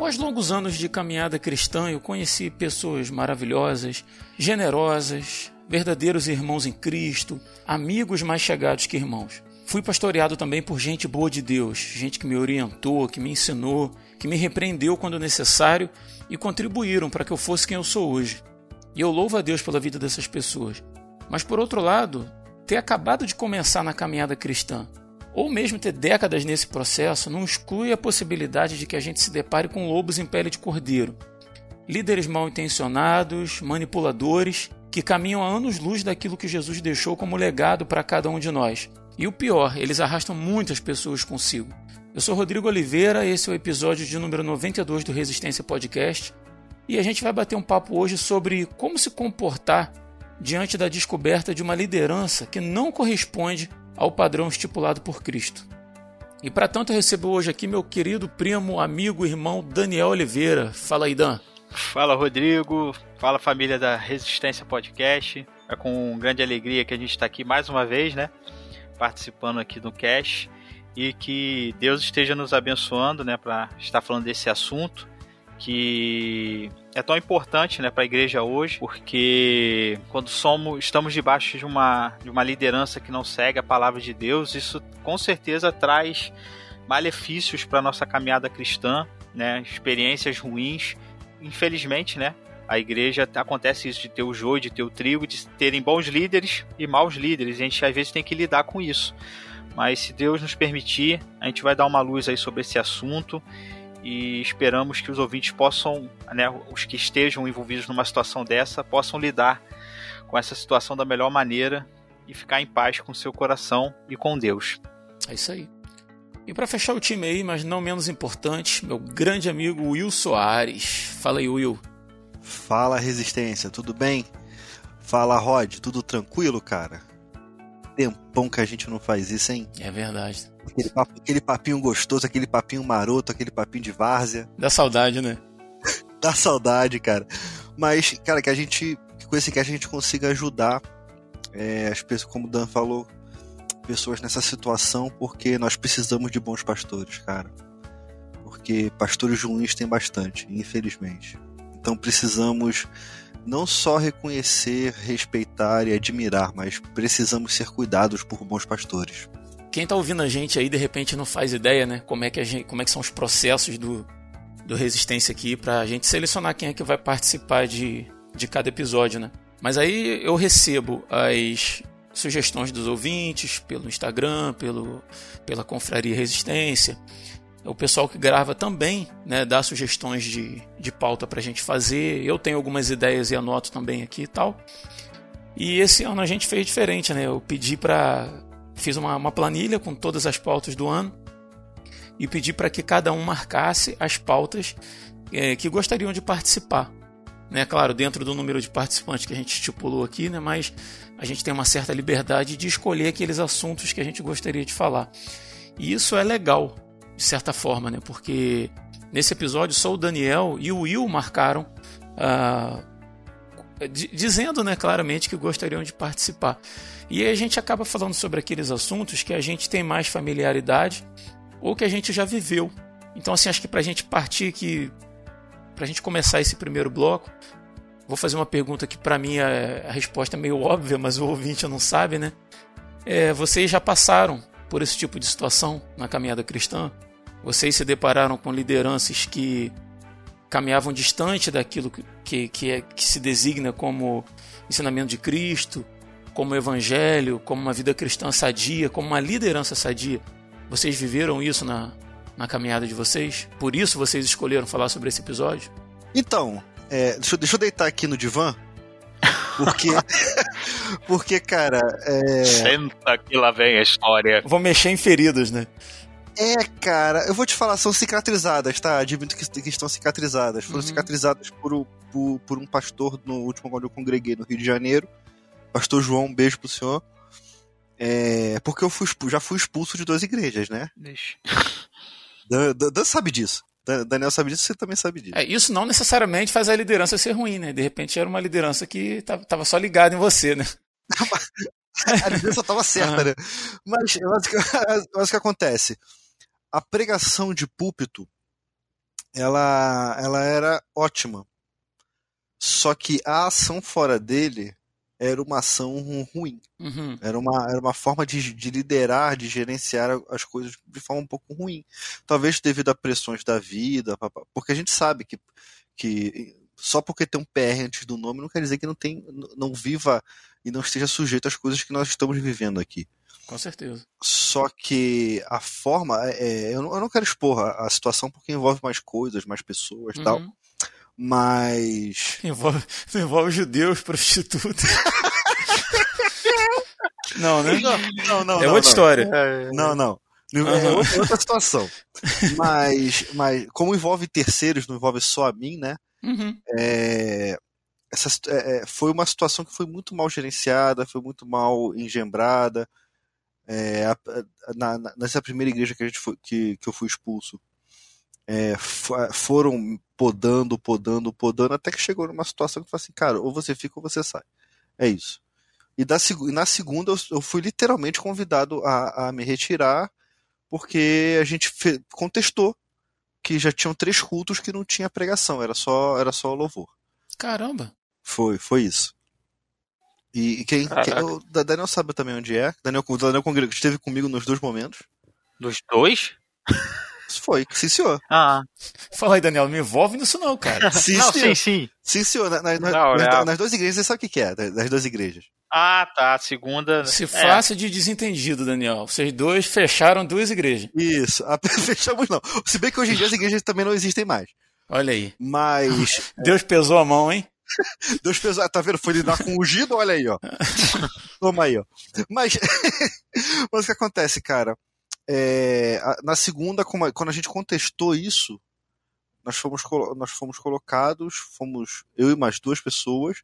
Após longos anos de caminhada cristã, eu conheci pessoas maravilhosas, generosas, verdadeiros irmãos em Cristo, amigos mais chegados que irmãos. Fui pastoreado também por gente boa de Deus, gente que me orientou, que me ensinou, que me repreendeu quando necessário e contribuíram para que eu fosse quem eu sou hoje. E eu louvo a Deus pela vida dessas pessoas. Mas por outro lado, ter acabado de começar na caminhada cristã, ou mesmo ter décadas nesse processo, não exclui a possibilidade de que a gente se depare com lobos em pele de cordeiro. Líderes mal intencionados, manipuladores, que caminham a anos-luz daquilo que Jesus deixou como legado para cada um de nós. E o pior, eles arrastam muitas pessoas consigo. Eu sou Rodrigo Oliveira, esse é o episódio de número 92 do Resistência Podcast, e a gente vai bater um papo hoje sobre como se comportar diante da descoberta de uma liderança que não corresponde ao padrão estipulado por Cristo. E para tanto eu recebo hoje aqui meu querido primo, amigo, irmão Daniel Oliveira. Fala aí, Dan. Fala, Rodrigo. Fala, família da Resistência Podcast. É com grande alegria que a gente está aqui mais uma vez, né? Participando aqui do cast. E que Deus esteja nos abençoando, né? Para estar falando desse assunto que é tão importante né, para a igreja hoje, porque quando somos, estamos debaixo de uma, de uma liderança que não segue a palavra de Deus, isso com certeza traz malefícios para a nossa caminhada cristã, né, experiências ruins. Infelizmente, né, a igreja acontece isso de ter o joio, de ter o trigo, de terem bons líderes e maus líderes. A gente às vezes tem que lidar com isso. Mas se Deus nos permitir, a gente vai dar uma luz aí sobre esse assunto e esperamos que os ouvintes possam, né, os que estejam envolvidos numa situação dessa, possam lidar com essa situação da melhor maneira e ficar em paz com seu coração e com Deus. É isso aí. E para fechar o time aí, mas não menos importante, meu grande amigo Will Soares. Fala aí, Will. Fala, Resistência, tudo bem? Fala, Rod, tudo tranquilo, cara? Tempão que a gente não faz isso, hein? É verdade. Aquele, papo, aquele papinho gostoso, aquele papinho maroto, aquele papinho de várzea. Dá saudade, né? Dá saudade, cara. Mas, cara, que a gente, que com esse que a gente consiga ajudar é, as pessoas, como o Dan falou, pessoas nessa situação, porque nós precisamos de bons pastores, cara. Porque pastores ruins tem bastante, infelizmente. Então precisamos não só reconhecer, respeitar e admirar, mas precisamos ser cuidados por bons pastores. Quem está ouvindo a gente aí de repente não faz ideia, né? Como é que, gente, como é que são os processos do, do Resistência aqui para a gente selecionar quem é que vai participar de, de cada episódio, né? Mas aí eu recebo as sugestões dos ouvintes pelo Instagram, pelo, pela Confraria Resistência. O pessoal que grava também né, dá sugestões de, de pauta para a gente fazer. Eu tenho algumas ideias e anoto também aqui e tal. E esse ano a gente fez diferente, né? Eu pedi para fiz uma, uma planilha com todas as pautas do ano e pedi para que cada um marcasse as pautas é, que gostariam de participar. Né, claro, dentro do número de participantes que a gente estipulou aqui, né, mas a gente tem uma certa liberdade de escolher aqueles assuntos que a gente gostaria de falar. E isso é legal, de certa forma, né, porque nesse episódio só o Daniel e o Will marcaram, uh, dizendo né, claramente que gostariam de participar. E aí a gente acaba falando sobre aqueles assuntos que a gente tem mais familiaridade ou que a gente já viveu. Então, assim, acho que para a gente partir aqui, para a gente começar esse primeiro bloco, vou fazer uma pergunta que para mim a, a, resposta é meio óbvia, mas o ouvinte não sabe, né? É, vocês já passaram por esse tipo de situação na caminhada cristã? Vocês se depararam com lideranças que caminhavam distante daquilo que, que, que, é, que se designa como ensinamento de Cristo, como evangelho, como uma vida cristã sadia, como uma liderança sadia. Vocês viveram isso na, na caminhada de vocês? Por isso vocês escolheram falar sobre esse episódio? Então, é, deixa, deixa, eu deitar aqui no divã. Porque. porque, cara. É... Senta que lá vem a história. Vou mexer em feridas, né? É, cara, eu vou te falar, são cicatrizadas, tá? Admito que, que estão cicatrizadas. Foram uhum. cicatrizadas por, por, por um pastor no último quando eu congreguei no Rio de Janeiro. Pastor João, um beijo pro senhor. É, porque eu fui, já fui expulso de duas igrejas, né? Deixa. Dan, Dan, Dan sabe disso. Daniel sabe disso, você também sabe disso. É, isso não necessariamente faz a liderança ser ruim, né? De repente era uma liderança que tava só ligada em você, né? a liderança tava certa, né? Mas, mas, mas o que acontece? A pregação de púlpito ela, ela era ótima. Só que a ação fora dele era uma ação ruim. Uhum. Era, uma, era uma forma de, de liderar, de gerenciar as coisas de forma um pouco ruim. Talvez devido a pressões da vida, porque a gente sabe que, que só porque tem um PR antes do nome não quer dizer que não tem não viva e não esteja sujeito às coisas que nós estamos vivendo aqui. Com certeza. Só que a forma. É, é eu, não, eu, não, quero expor a, a, situação porque envolve mais coisas, mais pessoas e uhum. tal. Mas. Envolve, envolve judeus, prostitutas. não, né? Não, não, não. É não, outra não. história. Não, não. Uhum. É outra, outra situação. mas, mas, como envolve terceiros, não envolve só a mim, né? Uhum. É, essa, é, foi uma situação que foi muito mal gerenciada, foi muito mal engembrada. É, a, na, nessa primeira igreja que, a gente foi, que, que eu fui expulso, é, foram podando, podando, podando, até que chegou numa situação que foi assim, cara, ou você fica ou você sai. É isso. E, da, na segunda eu, fui literalmente convidado a, a me retirar, porque a gente contestou que já tinham três cultos que não tinha pregação, era só, era só louvor. Caramba! Foi, foi isso. E, quem, quem o Daniel sabe também onde é. Daniel, o Daniel Congrego esteve comigo nos dois momentos. Nos dois? Foi, sim, senhor. Ah. Fala aí, Daniel, não me envolve nisso não, cara. sim, não, sim, sim. Sim, senhor. Na, na, não, nas, é. nas, duas igrejas, você sabe o que é, das duas igrejas. Ah, tá. A segunda. Se é. faça de desentendido, Daniel. Vocês dois fecharam duas igrejas. Isso. Fechamos não. Se bem que hoje em dia as igrejas também não existem mais. Olha aí. Mas. Deus pesou a mão, hein? Deus pesou. Tá vendo? Foi lidar com o ungido, olha aí, ó. Toma aí, ó. Mas. Mas o que acontece, cara? É... Na segunda, quando a gente contestou isso, nós fomos, nós fomos colocados, fomos eu e mais duas pessoas,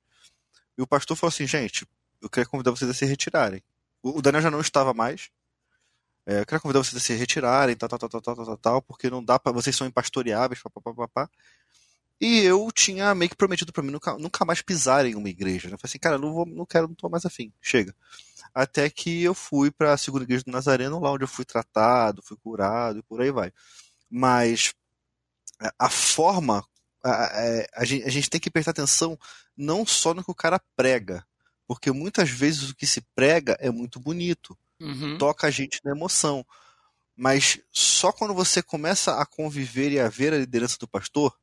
e o pastor falou assim, gente, eu queria convidar vocês a se retirarem. O Daniel já não estava mais. É, eu queria convidar vocês a se retirarem, tal, tal, tal, tal, tal, tal, tal porque não dá para vocês são impastoreáveis, papapá. E eu tinha meio que prometido para mim nunca, nunca mais pisar em uma igreja. Né? Eu falei assim, cara, não, vou, não quero, não tô mais afim, chega. Até que eu fui para a segunda igreja do Nazareno, lá onde eu fui tratado, fui curado e por aí vai. Mas a forma, a, a, a, gente, a gente tem que prestar atenção não só no que o cara prega, porque muitas vezes o que se prega é muito bonito, uhum. toca a gente na emoção. Mas só quando você começa a conviver e a ver a liderança do pastor,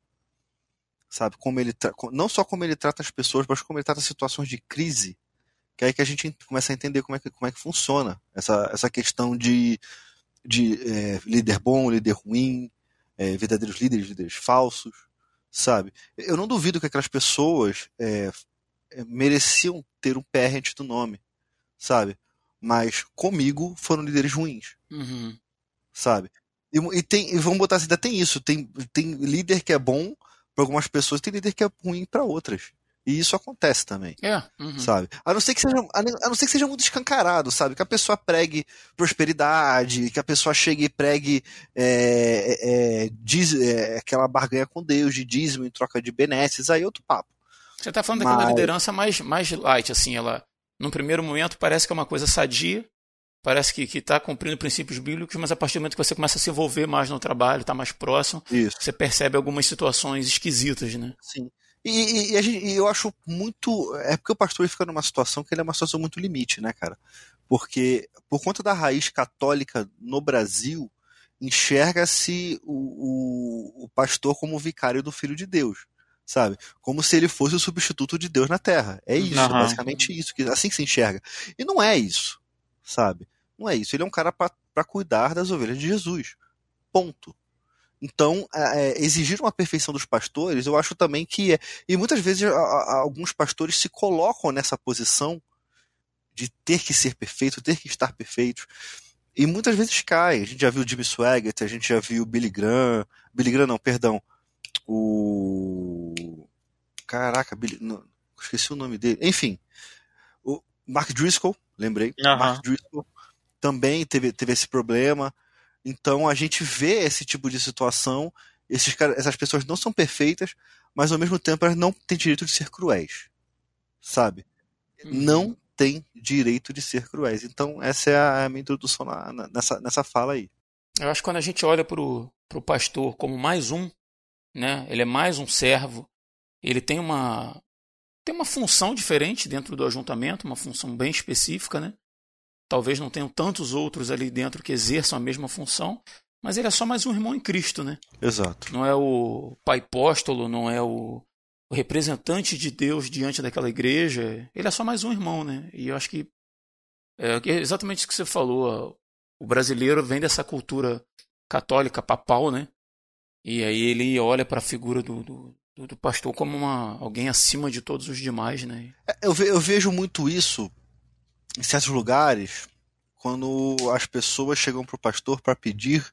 sabe, como ele não só como ele trata as pessoas, mas como ele trata situações de crise, que é aí que a gente começa a entender como é que, como é que funciona essa, essa questão de, de é, líder bom, líder ruim, é, verdadeiros líderes, líderes falsos, sabe? Eu não duvido que aquelas pessoas é, mereciam ter um PR antes do nome, sabe? Mas comigo foram líderes ruins, uhum. sabe? E, e, tem, e vamos botar assim, ainda tem isso, tem, tem líder que é bom para algumas pessoas, tem líder que é ruim para outras. E isso acontece também. É. Uhum. Sabe? A não, ser que seja, a não ser que seja muito escancarado, sabe? Que a pessoa pregue prosperidade, que a pessoa chegue e pregue é, é, diz, é, aquela barganha com Deus de dízimo em troca de benesses, aí é outro papo. Você tá falando Mas... daquela liderança mais, mais light, assim, ela. Num primeiro momento parece que é uma coisa sadia, parece que está cumprindo princípios bíblicos, mas a partir do momento que você começa a se envolver mais no trabalho, está mais próximo, Isso. você percebe algumas situações esquisitas, né? Sim. E, e, gente, e, eu acho muito. É porque o pastor fica numa situação que ele é uma situação muito limite, né, cara? Porque, por conta da raiz católica no Brasil, enxerga-se o, o, o pastor como o vicário do Filho de Deus sabe? Como se ele fosse o substituto de Deus na Terra. É isso, uhum. basicamente isso, assim que se enxerga. E não é isso, sabe? Não é isso. Ele é um cara para cuidar das ovelhas de Jesus. Ponto. Então, é, é, exigir uma perfeição dos pastores, eu acho também que é. E muitas vezes a, a, alguns pastores se colocam nessa posição de ter que ser perfeito, ter que estar perfeito. E muitas vezes cai. A gente já viu Jimmy Swaggart, a gente já viu Billy Graham. Billy Graham, não, perdão. O. Caraca, Billy. Não, esqueci o nome dele. Enfim. O Mark Driscoll, lembrei. Uhum. Mark Driscoll também teve, teve esse problema. Então a gente vê esse tipo de situação. Esses essas pessoas não são perfeitas, mas ao mesmo tempo elas não têm direito de ser cruéis. Sabe? Uhum. Não têm direito de ser cruéis. Então essa é a, a minha introdução na, na, nessa, nessa fala aí. Eu acho que quando a gente olha para o pastor como mais um, né? Ele é mais um servo. Ele tem uma tem uma função diferente dentro do ajuntamento, uma função bem específica, né? Talvez não tenham tantos outros ali dentro que exerçam a mesma função, mas ele é só mais um irmão em Cristo, né? Exato. Não é o pai apóstolo, não é o, o representante de Deus diante daquela igreja. Ele é só mais um irmão, né? E eu acho que é exatamente isso que você falou. O brasileiro vem dessa cultura católica papal, né? E aí ele olha para a figura do, do, do, pastor como uma, alguém acima de todos os demais, né? É, eu, ve, eu vejo muito isso em certos lugares quando as pessoas chegam para o pastor para pedir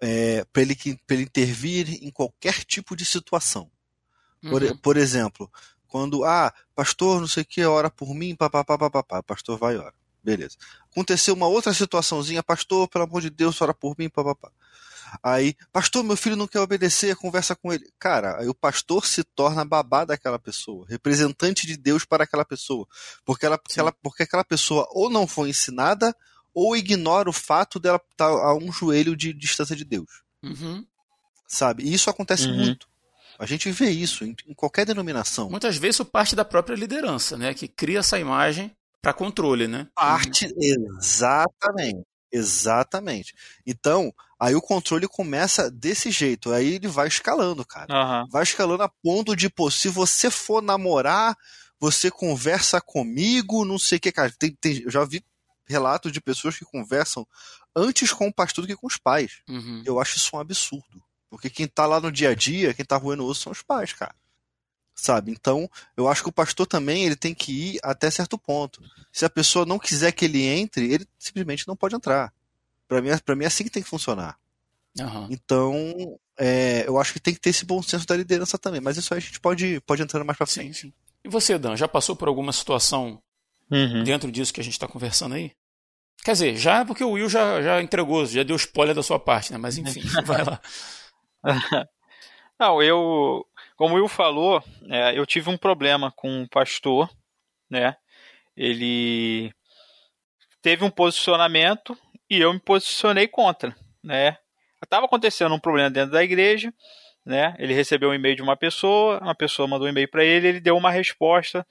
é, para ele, ele intervir em qualquer tipo de situação. Por, uhum. por exemplo, quando, ah, pastor, não sei o que, ora por mim, papapá, papapá, pastor vai e ora. Beleza. Aconteceu uma outra situaçãozinha, pastor, pelo amor de Deus, ora por mim, papapá. Aí, pastor, meu filho não quer obedecer, conversa com ele. Cara, aí o pastor se torna babá daquela pessoa, representante de Deus para aquela pessoa. Porque, ela, porque, ela, porque aquela pessoa ou não foi ensinada, ou ignora o fato dela estar a um joelho de distância de Deus. Uhum. Sabe? E isso acontece uhum. muito. A gente vê isso em, em, qualquer denominação. Muitas vezes isso parte da própria liderança, né? Que cria essa imagem para controle, né? Parte, exatamente. Exatamente. Então, aí o controle começa desse jeito. Aí ele vai escalando, cara. Uhum. Vai escalando a ponto de, pô, se você for namorar, você conversa comigo, não sei o que, cara. Tem, tem, eu já vi relatos de pessoas que conversam antes com o pastor do que com os pais. Uhum. Eu acho isso um absurdo. Porque quem tá lá no dia a dia, quem tá roendo osso são os pais, cara. Sabe? Então, eu acho que o pastor também ele tem que ir até certo ponto. Se a pessoa não quiser que ele entre, ele simplesmente não pode entrar. Para mim, para mim é assim que tem que funcionar. Uhum. Então, é, eu acho que tem que ter esse bom senso da liderança também. Mas isso aí a gente pode, pode entrar mais pra frente. Sim, sim. E você, Dan, já passou por alguma situação uhum. dentro disso que a gente está conversando aí? Quer dizer, já é porque o Will já, já entregou, já deu spoiler da sua parte, né? Mas enfim, vai lá. Não, eu, como o Will falou, é, eu tive um problema com um pastor, né? Ele teve um posicionamento e eu me posicionei contra, né? Estava acontecendo um problema dentro da igreja, né? Ele recebeu um e-mail de uma pessoa, uma pessoa mandou um e-mail para ele, ele deu uma resposta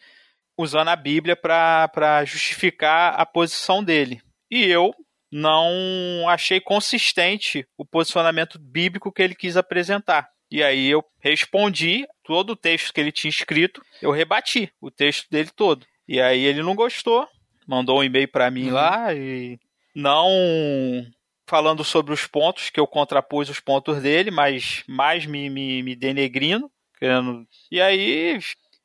usando a Bíblia para justificar a posição dele. E eu não achei consistente o posicionamento bíblico que ele quis apresentar. E aí eu respondi todo o texto que ele tinha escrito, eu rebati o texto dele todo. E aí ele não gostou, mandou um e-mail para mim uhum. lá e não falando sobre os pontos que eu contrapus os pontos dele, mas mais me, me, me denegrindo. Querendo... E aí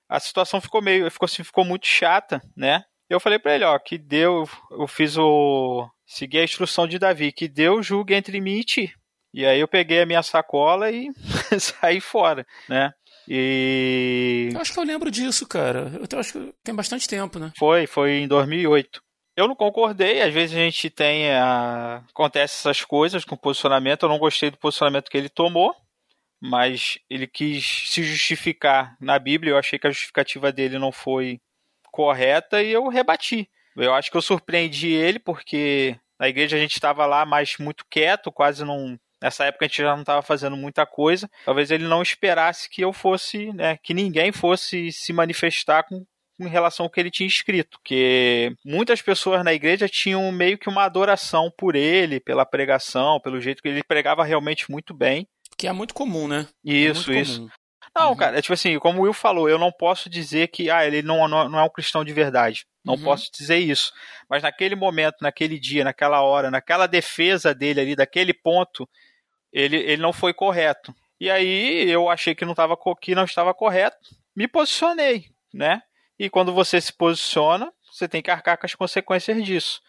a situação ficou meio, ficou assim, ficou muito chata, né? Eu falei para ele, ó, que Deus, eu fiz o segui a instrução de Davi, que Deus julgue entre mim e ti. E aí eu peguei a minha sacola e saí fora, né? E. Eu acho que eu lembro disso, cara. Eu acho que tem bastante tempo, né? Foi, foi em 2008. Eu não concordei, às vezes a gente tem. A... Acontece essas coisas com posicionamento. Eu não gostei do posicionamento que ele tomou, mas ele quis se justificar na Bíblia. Eu achei que a justificativa dele não foi correta e eu rebati. Eu acho que eu surpreendi ele porque na igreja a gente estava lá, mas muito quieto, quase não Nessa época a gente já não estava fazendo muita coisa. Talvez ele não esperasse que eu fosse, né, que ninguém fosse se manifestar com, em relação ao que ele tinha escrito, que muitas pessoas na igreja tinham meio que uma adoração por ele, pela pregação, pelo jeito que ele pregava realmente muito bem. Que é muito comum, né? Isso, é isso. Comum. Não, uhum. cara, é tipo assim, como o Will falou, eu não posso dizer que ah, ele não, não, não é um cristão de verdade. Não uhum. posso dizer isso. Mas naquele momento, naquele dia, naquela hora, naquela defesa dele ali, daquele ponto, ele, ele não foi correto. E aí eu achei que não, tava, que não estava correto, me posicionei, né? E quando você se posiciona, você tem que arcar com as consequências disso.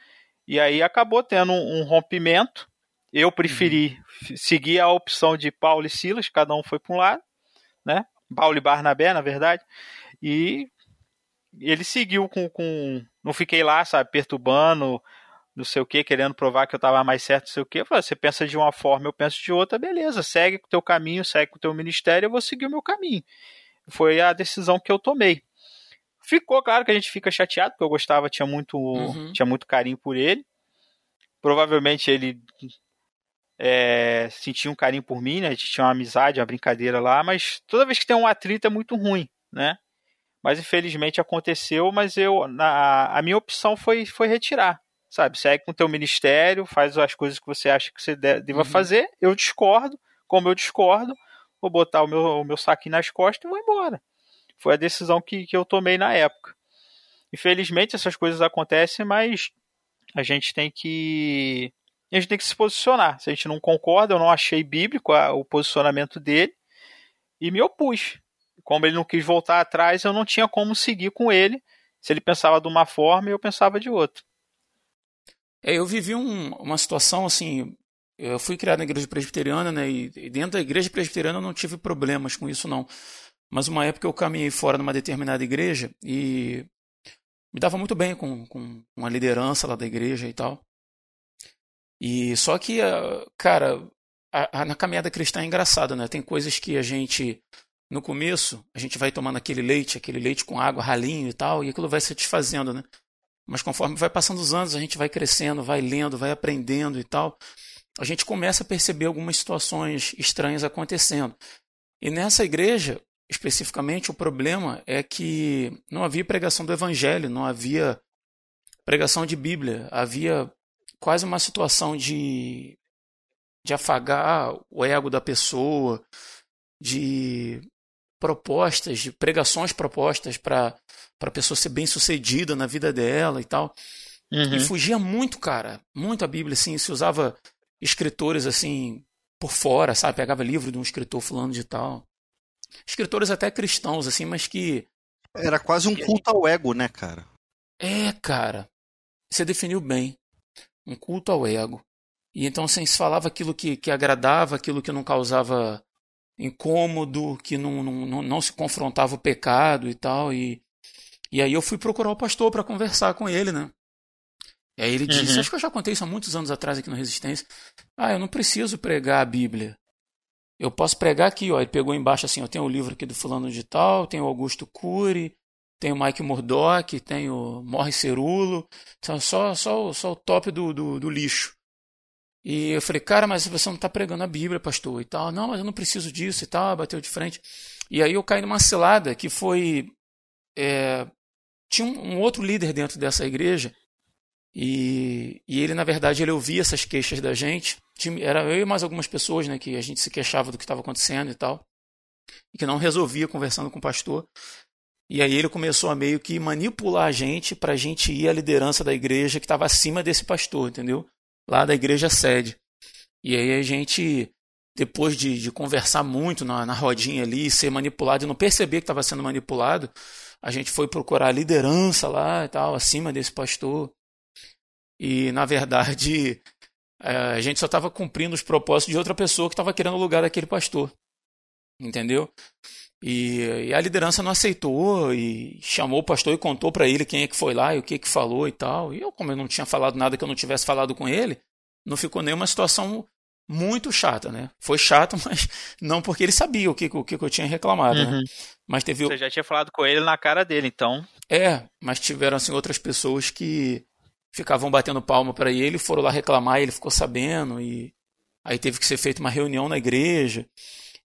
E aí acabou tendo um, um rompimento. Eu preferi uhum. seguir a opção de Paulo e Silas, cada um foi para um lado, né? Paulo e Barnabé, na verdade. E ele seguiu com, com. Não fiquei lá, sabe, perturbando, não sei o que, querendo provar que eu estava mais certo, não sei o que. falei, você pensa de uma forma, eu penso de outra, beleza, segue com o teu caminho, segue com o teu ministério, eu vou seguir o meu caminho. Foi a decisão que eu tomei. Ficou claro que a gente fica chateado, porque eu gostava, tinha muito, uhum. tinha muito carinho por ele. Provavelmente ele é, sentia um carinho por mim, né? A gente tinha uma amizade, uma brincadeira lá, mas toda vez que tem um atrito é muito ruim, né? Mas infelizmente aconteceu, mas eu na, a minha opção foi, foi retirar, sabe? Segue com o teu ministério, faz as coisas que você acha que você deva uhum. fazer. Eu discordo, como eu discordo, vou botar o meu, o meu saquinho nas costas e vou embora. Foi a decisão que, que eu tomei na época. Infelizmente essas coisas acontecem, mas a gente tem que a gente tem que se posicionar. Se a gente não concorda, eu não achei bíblico a, o posicionamento dele e me opus. Como ele não quis voltar atrás, eu não tinha como seguir com ele. Se ele pensava de uma forma, eu pensava de outra. É, eu vivi um, uma situação assim. Eu fui criado na igreja presbiteriana, né? E dentro da igreja presbiteriana eu não tive problemas com isso, não. Mas uma época eu caminhei fora numa determinada igreja e me dava muito bem com, com uma liderança lá da igreja e tal. E só que, ah, cara, na caminhada cristã é engraçado, né? Tem coisas que a gente, no começo, a gente vai tomando aquele leite, aquele leite com água, ralinho e tal, e aquilo vai satisfazendo, né? Mas conforme vai passando os anos, a gente vai crescendo, vai lendo, vai aprendendo e tal, a gente começa a perceber algumas situações estranhas acontecendo. E nessa igreja, especificamente, o problema é que não havia pregação do evangelho, não havia pregação de Bíblia, havia quase uma situação de, de afagar o ego da pessoa, de propostas, de pregações propostas para a pessoa ser bem sucedida na vida dela e tal. Uhum. E fugia muito, cara, muito a Bíblia, assim, se usava escritores assim por fora, sabe? Pegava livro de um escritor fulano de tal escritores até cristãos, assim, mas que. Era quase um culto ao ego, né, cara? É, cara. Você definiu bem. Um culto ao ego. E então, assim, se falava aquilo que, que agradava, aquilo que não causava incômodo, que não, não, não se confrontava o pecado e tal. E, e aí eu fui procurar o pastor para conversar com ele, né? E aí ele disse, uhum. acho que eu já contei isso há muitos anos atrás aqui no Resistência. Ah, eu não preciso pregar a Bíblia. Eu posso pregar aqui, ó. Ele pegou embaixo assim, eu tenho o livro aqui do fulano de tal, tem o Augusto Cury, tem o Mike Murdock, tem o Morre Cerulo, são só, só, só o top do, do, do, lixo. E eu falei, cara, mas você não está pregando a Bíblia, pastor, e tal. Não, mas eu não preciso disso e tal, bateu de frente. E aí eu caí numa cilada que foi... É, tinha um, um outro líder dentro dessa igreja e, e ele, na verdade, ele ouvia essas queixas da gente. Era eu e mais algumas pessoas, né, que a gente se queixava do que estava acontecendo e tal. E que não resolvia conversando com o pastor. E aí ele começou a meio que manipular a gente para a gente ir à liderança da igreja que estava acima desse pastor, entendeu? Lá da igreja sede. E aí a gente, depois de, de conversar muito na, na rodinha ali, ser manipulado e não perceber que estava sendo manipulado, a gente foi procurar a liderança lá e tal, acima desse pastor. E, na verdade, a gente só estava cumprindo os propósitos de outra pessoa que estava querendo o lugar daquele pastor. Entendeu? E, e, a liderança não aceitou e chamou o pastor e contou para ele quem é que foi lá e o que que falou e tal. E eu, como eu não tinha falado nada que eu não tivesse falado com ele, não ficou nenhuma situação muito chata, né? Foi chato, mas não porque ele sabia o que, o que eu tinha reclamado, né? uhum. né? Mas teve... Você já tinha falado com ele na cara dele, então... É, mas tiveram, assim, outras pessoas que ficavam batendo palma para ele, foram lá reclamar, ele ficou sabendo e aí teve que ser feita uma reunião na igreja.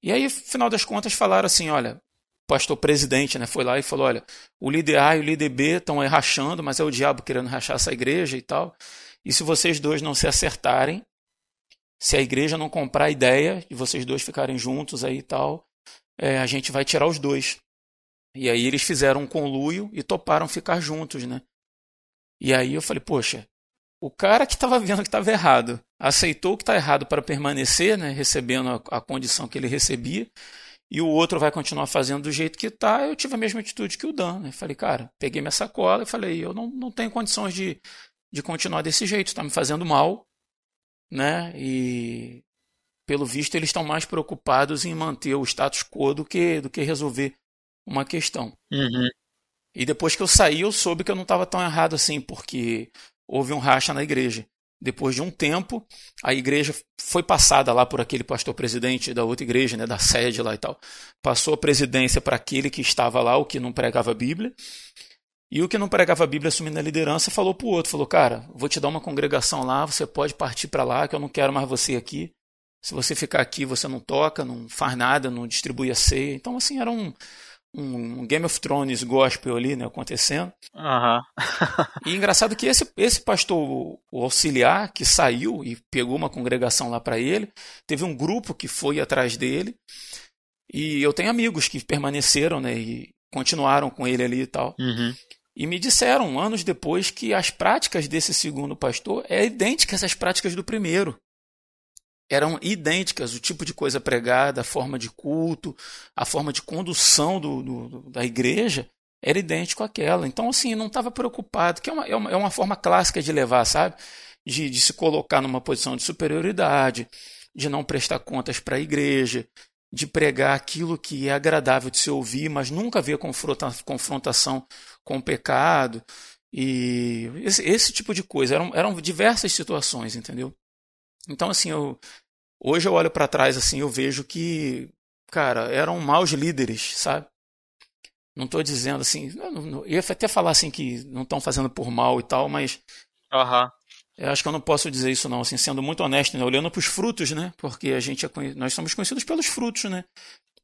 E aí, final das contas, falaram assim, olha, o pastor presidente, né, foi lá e falou, olha, o líder A e o líder B estão aí rachando, mas é o diabo querendo rachar essa igreja e tal. E se vocês dois não se acertarem, se a igreja não comprar a ideia de vocês dois ficarem juntos aí e tal, é, a gente vai tirar os dois. E aí eles fizeram um conluio e toparam ficar juntos, né? E aí eu falei, poxa, o cara que estava vendo que estava errado aceitou que está errado para permanecer, né, recebendo a, a, condição que ele recebia, e o outro vai continuar fazendo do jeito que está. Eu tive a mesma atitude que o Dan. Né? Falei, cara, peguei minha sacola e falei, eu não, não tenho condições de, de continuar desse jeito, está me fazendo mal, né? E pelo visto eles estão mais preocupados em manter o status quo do que, do que resolver uma questão. Uhum. E depois que eu saí, eu soube que eu não estava tão errado assim, porque houve um racha na igreja. Depois de um tempo, a igreja foi passada lá por aquele pastor presidente da outra igreja, né, da sede lá e tal. Passou a presidência para aquele que estava lá, o que não pregava a Bíblia. E o que não pregava a Bíblia assumindo a liderança falou para o outro, falou, cara, vou te dar uma congregação lá, você pode partir para lá, que eu não quero mais você aqui. Se você ficar aqui, você não toca, não faz nada, não distribui a ceia. Então, assim, era um, um Game of Thrones gospel ali, né, acontecendo. Uhum. e engraçado que esse, esse pastor, o auxiliar, que saiu e pegou uma congregação lá para ele, teve um grupo que foi atrás dele. E eu tenho amigos que permaneceram, né, e continuaram com ele ali e tal. Uhum. E me disseram, anos depois, que as práticas desse segundo pastor é idênticas às práticas do primeiro. Eram idênticas, o tipo de coisa pregada, a forma de culto, a forma de condução do, do da igreja era idêntico àquela. Então, assim, não estava preocupado, que é uma, é, uma, é uma forma clássica de levar, sabe? De, de se colocar numa posição de superioridade, de não prestar contas para a igreja, de pregar aquilo que é agradável de se ouvir, mas nunca ver confronta confrontação com o pecado. E esse, esse tipo de coisa. Eram, eram diversas situações, entendeu? Então, assim, eu, hoje eu olho para trás assim, eu vejo que, cara, eram maus líderes, sabe? Não estou dizendo assim, eu ia até falar assim que não estão fazendo por mal e tal, mas uhum. Eu acho que eu não posso dizer isso não, assim, sendo muito honesto, né? olhando para os frutos, né? Porque a gente é, nós somos conhecidos pelos frutos, né?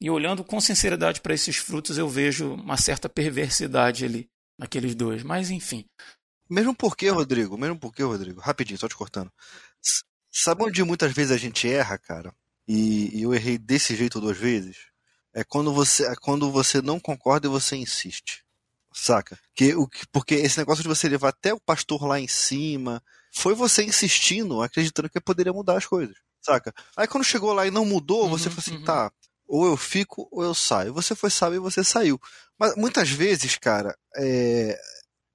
E olhando com sinceridade para esses frutos, eu vejo uma certa perversidade ali naqueles dois. Mas enfim. Mesmo porque, Rodrigo, mesmo porque, Rodrigo, rapidinho, só te cortando. Sabe onde muitas vezes a gente erra, cara? E, e eu errei desse jeito duas vezes? É quando você, é quando você não concorda e você insiste. Saca? Que, o, porque esse negócio de você levar até o pastor lá em cima, foi você insistindo, acreditando que poderia mudar as coisas, saca? Aí quando chegou lá e não mudou, uhum, você falou assim, uhum. tá, ou eu fico ou eu saio. Você foi sábio e você saiu. Mas muitas vezes, cara, é...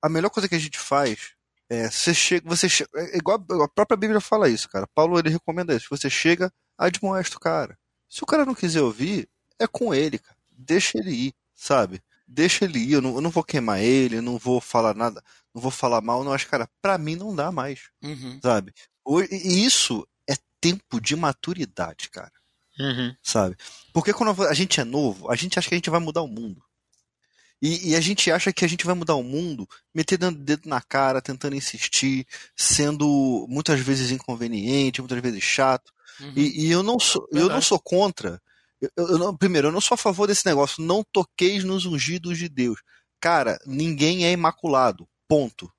a melhor coisa que a gente faz é você chega, você chega, é igual a própria Bíblia fala isso, cara. Paulo ele recomenda isso. Você chega, admoesta o cara. Se o cara não quiser ouvir, é com ele, cara. Deixa ele ir, sabe? Deixa ele ir. Eu não, eu não vou queimar ele, eu não vou falar nada não vou falar mal, não acho, cara, pra mim não dá mais, uhum. sabe? E isso é tempo de maturidade, cara. Uhum. Sabe? Porque quando a gente é novo, a gente acha que a gente vai mudar o mundo. E, e, a gente acha que a gente vai mudar o mundo metendo o dedo na cara, tentando insistir, sendo muitas vezes inconveniente, muitas vezes chato. Uhum. E, e, eu não sou, eu não sou contra. Eu, eu não, primeiro, eu não sou a favor desse negócio. Não toqueis nos ungidos de Deus. Cara, ninguém é imaculado. Ponto.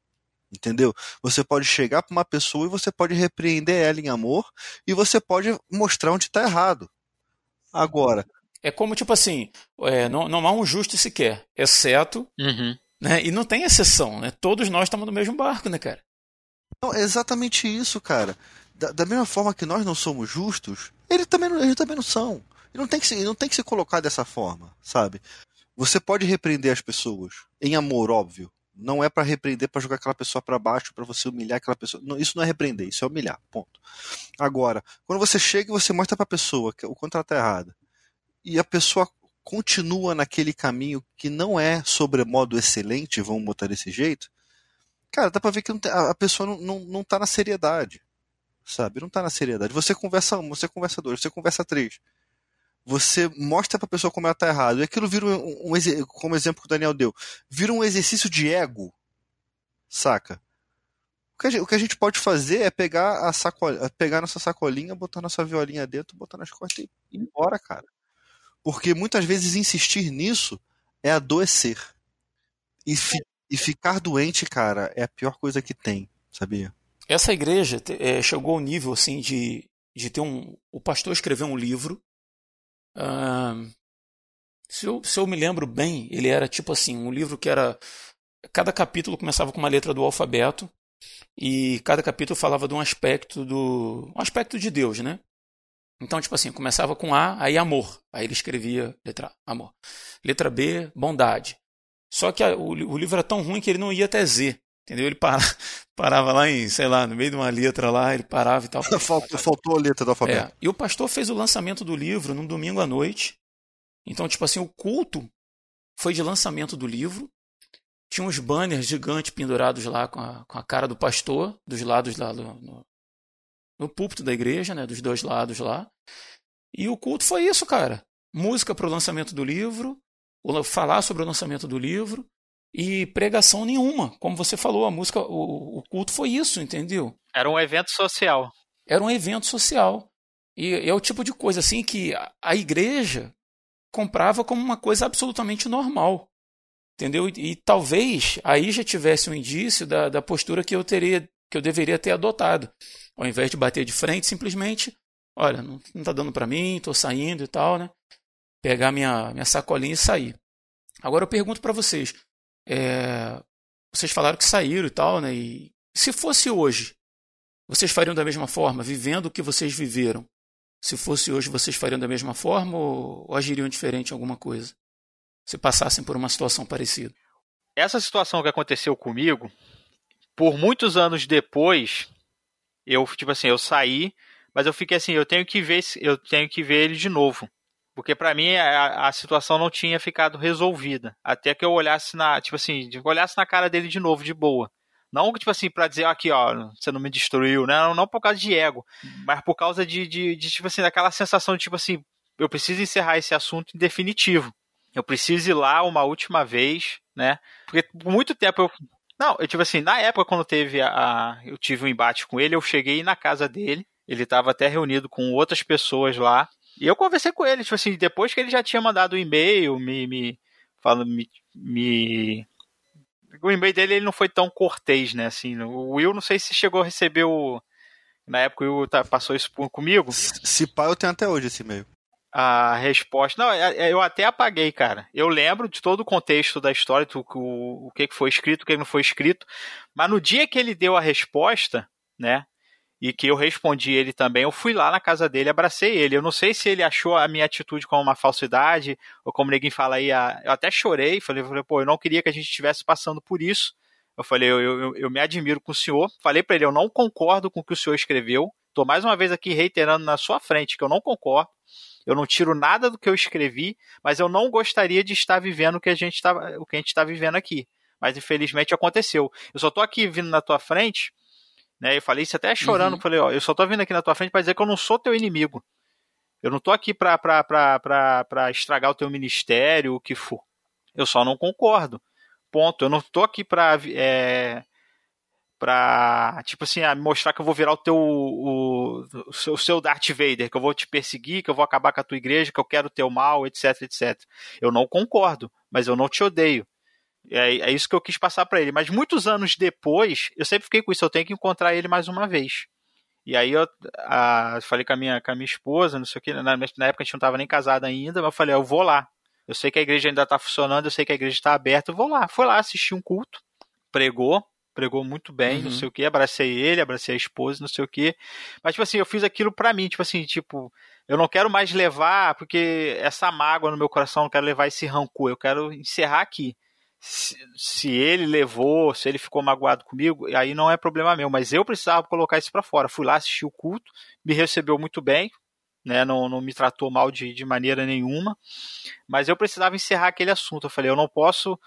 Entendeu? Você pode chegar para uma pessoa e você pode repreender ela em amor e você pode mostrar onde está errado. Agora. É como, tipo assim, é, não, não há um justo sequer, exceto. Uhum. Né, e não tem exceção, né? Todos nós estamos no mesmo barco, né, cara? Não, é exatamente isso, cara. Da, da, mesma forma que nós não somos justos, eles também, eles também não são. E não tem, que se, não tem que se colocar dessa forma, sabe? Você pode repreender as pessoas, em amor, óbvio. Não é para repreender para jogar aquela pessoa para baixo, para você humilhar aquela pessoa. Não, isso não é repreender, isso é humilhar. Ponto. Agora, quando você chega e você mostra para a pessoa que o quanto ela errada, e a pessoa continua naquele caminho que não é sobremodo excelente, vamos botar desse jeito, cara, dá para ver que tem, a pessoa não, não, não tá na seriedade. Sabe? Não tá na seriedade. Você conversa um, você conversa dois, você conversa três você mostra para a pessoa como ela está errada. E aquilo vira um, um, como exemplo que o Daniel deu, vira um exercício de ego, saca? O que, gente, o que a gente, pode fazer é pegar a sacolinha, pegar nossa sacolinha, botar nossa violinha dentro, botar nas costas e ir embora, cara. Porque muitas vezes insistir nisso é adoecer. E, fi, e ficar doente, cara, é a pior coisa que tem, sabia? Essa igreja é, chegou ao nível assim de, de ter um. O pastor escreveu um livro Uh, se, eu, se eu me lembro bem, ele era tipo assim, um livro que era. Cada capítulo começava com uma letra do alfabeto e cada capítulo falava de um aspecto do. um aspecto de Deus, né? Então, tipo assim, começava com A, aí amor. Aí ele escrevia letra A, amor. Letra B, bondade. Só que a, o, o, livro era tão ruim que ele não ia até Z. Entendeu? Ele para, parava lá em, sei lá, no meio de uma letra lá, ele parava e tal. faltou, faltou a letra do alfabeto. É, e o pastor fez o lançamento do livro num domingo à noite. Então, tipo assim, o culto foi de lançamento do livro. Tinha uns banners gigantes pendurados lá com a, com a cara do pastor, dos lados lá do, no, no púlpito da igreja, né, dos dois lados lá. E o culto foi isso, cara. Música para o lançamento do livro, falar sobre o lançamento do livro, e pregação nenhuma. Como você falou, a música, o, o culto foi isso, entendeu? Era um evento social. Era um evento social. E é o tipo de coisa assim que a igreja comprava como uma coisa absolutamente normal. Entendeu? E, e talvez aí já tivesse um indício da, da postura que eu teria, que eu deveria ter adotado. Ao invés de bater de frente, simplesmente, olha, não, tá dando para mim, estou saindo e tal, né? Pegar minha, minha sacolinha e sair. Agora eu pergunto para vocês, é, vocês falaram que saíram e tal, né? E se fosse hoje, vocês fariam da mesma forma, vivendo o que vocês viveram? Se fosse hoje, vocês fariam da mesma forma ou, ou agiriam diferente em alguma coisa? Se passassem por uma situação parecida? Essa situação que aconteceu comigo, por muitos anos depois, eu tipo assim, eu saí, mas eu fiquei assim, eu tenho que ver, eu tenho que ver ele de novo. Porque para mim a, a, situação não tinha ficado resolvida. Até que eu olhasse na, tipo assim, olhasse na cara dele de novo, de boa. Não, tipo assim, pra dizer, aqui, ó, você não me destruiu, né? Não, não por causa de ego, mas por causa de, de, de, tipo assim, daquela sensação de, tipo assim, eu preciso encerrar esse assunto em definitivo. Eu preciso ir lá uma última vez, né? Porque por muito tempo eu. Não, eu, tipo assim, na época quando teve a, a eu tive um embate com ele, eu cheguei na casa dele, ele estava até reunido com outras pessoas lá, e eu conversei com ele, tipo assim, depois que ele já tinha mandado o um e-mail, me, me, me, me o e-mail dele ele não foi tão cortês, né? Assim, o Will não sei se chegou a receber o. Na época o Will tá, passou isso comigo. Se pá, eu tenho até hoje esse e-mail. A resposta. Não, é, é, eu até apaguei, cara. Eu lembro de todo o contexto da história, do, o, o que foi escrito, o que não foi escrito. Mas no dia que ele deu a resposta, né? e que eu respondi ele também, eu fui lá na casa dele, abracei ele. Eu não sei se ele achou a minha atitude como uma falsidade, ou como ninguém fala aí, eu até chorei, falei, falei, pô, eu não queria que a gente estivesse passando por isso. Eu falei, eu, eu, eu me admiro com o senhor. Falei para ele, eu não concordo com o que o senhor escreveu. Estou mais uma vez aqui reiterando na sua frente que eu não concordo. Eu não tiro nada do que eu escrevi, mas eu não gostaria de estar vivendo o que a gente tá, o que a gente está vivendo aqui. Mas infelizmente aconteceu. Eu só estou aqui vindo na tua frente né? Eu falei isso até chorando, uhum. falei, ó, eu só tô vindo aqui na tua frente para dizer que eu não sou teu inimigo. Eu não tô aqui pra estragar o teu ministério, o que for. Eu só não concordo. Ponto. Eu não tô aqui pra. É, pra, tipo assim, mostrar que eu vou virar o teu. O, o, seu Darth Vader, que eu vou te perseguir, que eu vou acabar com a tua igreja, que eu quero o teu mal, etc, etc. Eu não concordo, mas eu não te odeio. É, é isso que eu quis passar para ele. Mas muitos anos depois, eu sempre fiquei com isso, eu tenho que encontrar ele mais uma vez. E aí eu a, falei com a, minha, com a minha esposa, não sei o que, na, na época a gente não estava nem casado ainda, mas eu falei, eu vou lá. Eu sei que a igreja ainda está funcionando, eu sei que a igreja está aberta, eu vou lá. Foi lá, assisti um culto, pregou, pregou muito bem, uhum. não sei o que, abracei ele, abracei a esposa, não sei o que. Mas, tipo assim, eu fiz aquilo para mim, tipo assim, tipo, eu não quero mais levar, porque essa mágoa no meu coração, eu não quero levar esse rancor, eu quero encerrar aqui se, se, ele levou, se ele ficou magoado comigo, aí não é problema meu, mas eu precisava colocar isso para fora. Fui lá assistir o culto, me recebeu muito bem, né, não, não me tratou mal de, de maneira nenhuma, mas eu precisava encerrar aquele assunto. Eu falei, eu não posso,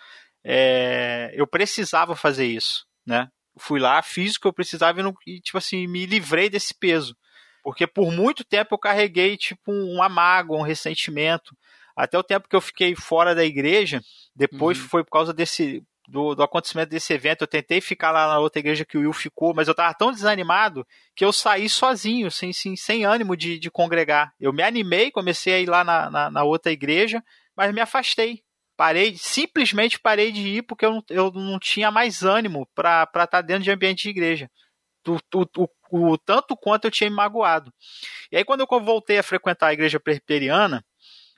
é, eu precisava fazer isso, né? Fui lá, fiz o que eu precisava e, não, e, tipo assim, me livrei desse peso. Porque por muito tempo eu carreguei, tipo, uma mágoa, um ressentimento. Até o tempo que eu fiquei fora da igreja, depois uhum. foi por causa desse do, do, acontecimento desse evento. Eu tentei ficar lá na outra igreja que o Will ficou, mas eu tava tão desanimado que eu saí sozinho, sem, sem, sem ânimo de, de congregar. Eu me animei, comecei a ir lá na, na, na outra igreja, mas me afastei. Parei, simplesmente parei de ir porque eu não, eu não tinha mais ânimo para estar tá dentro de ambiente de igreja. O, o, o, o, tanto quanto eu tinha me magoado. E aí, quando eu voltei a frequentar a igreja presbiteriana,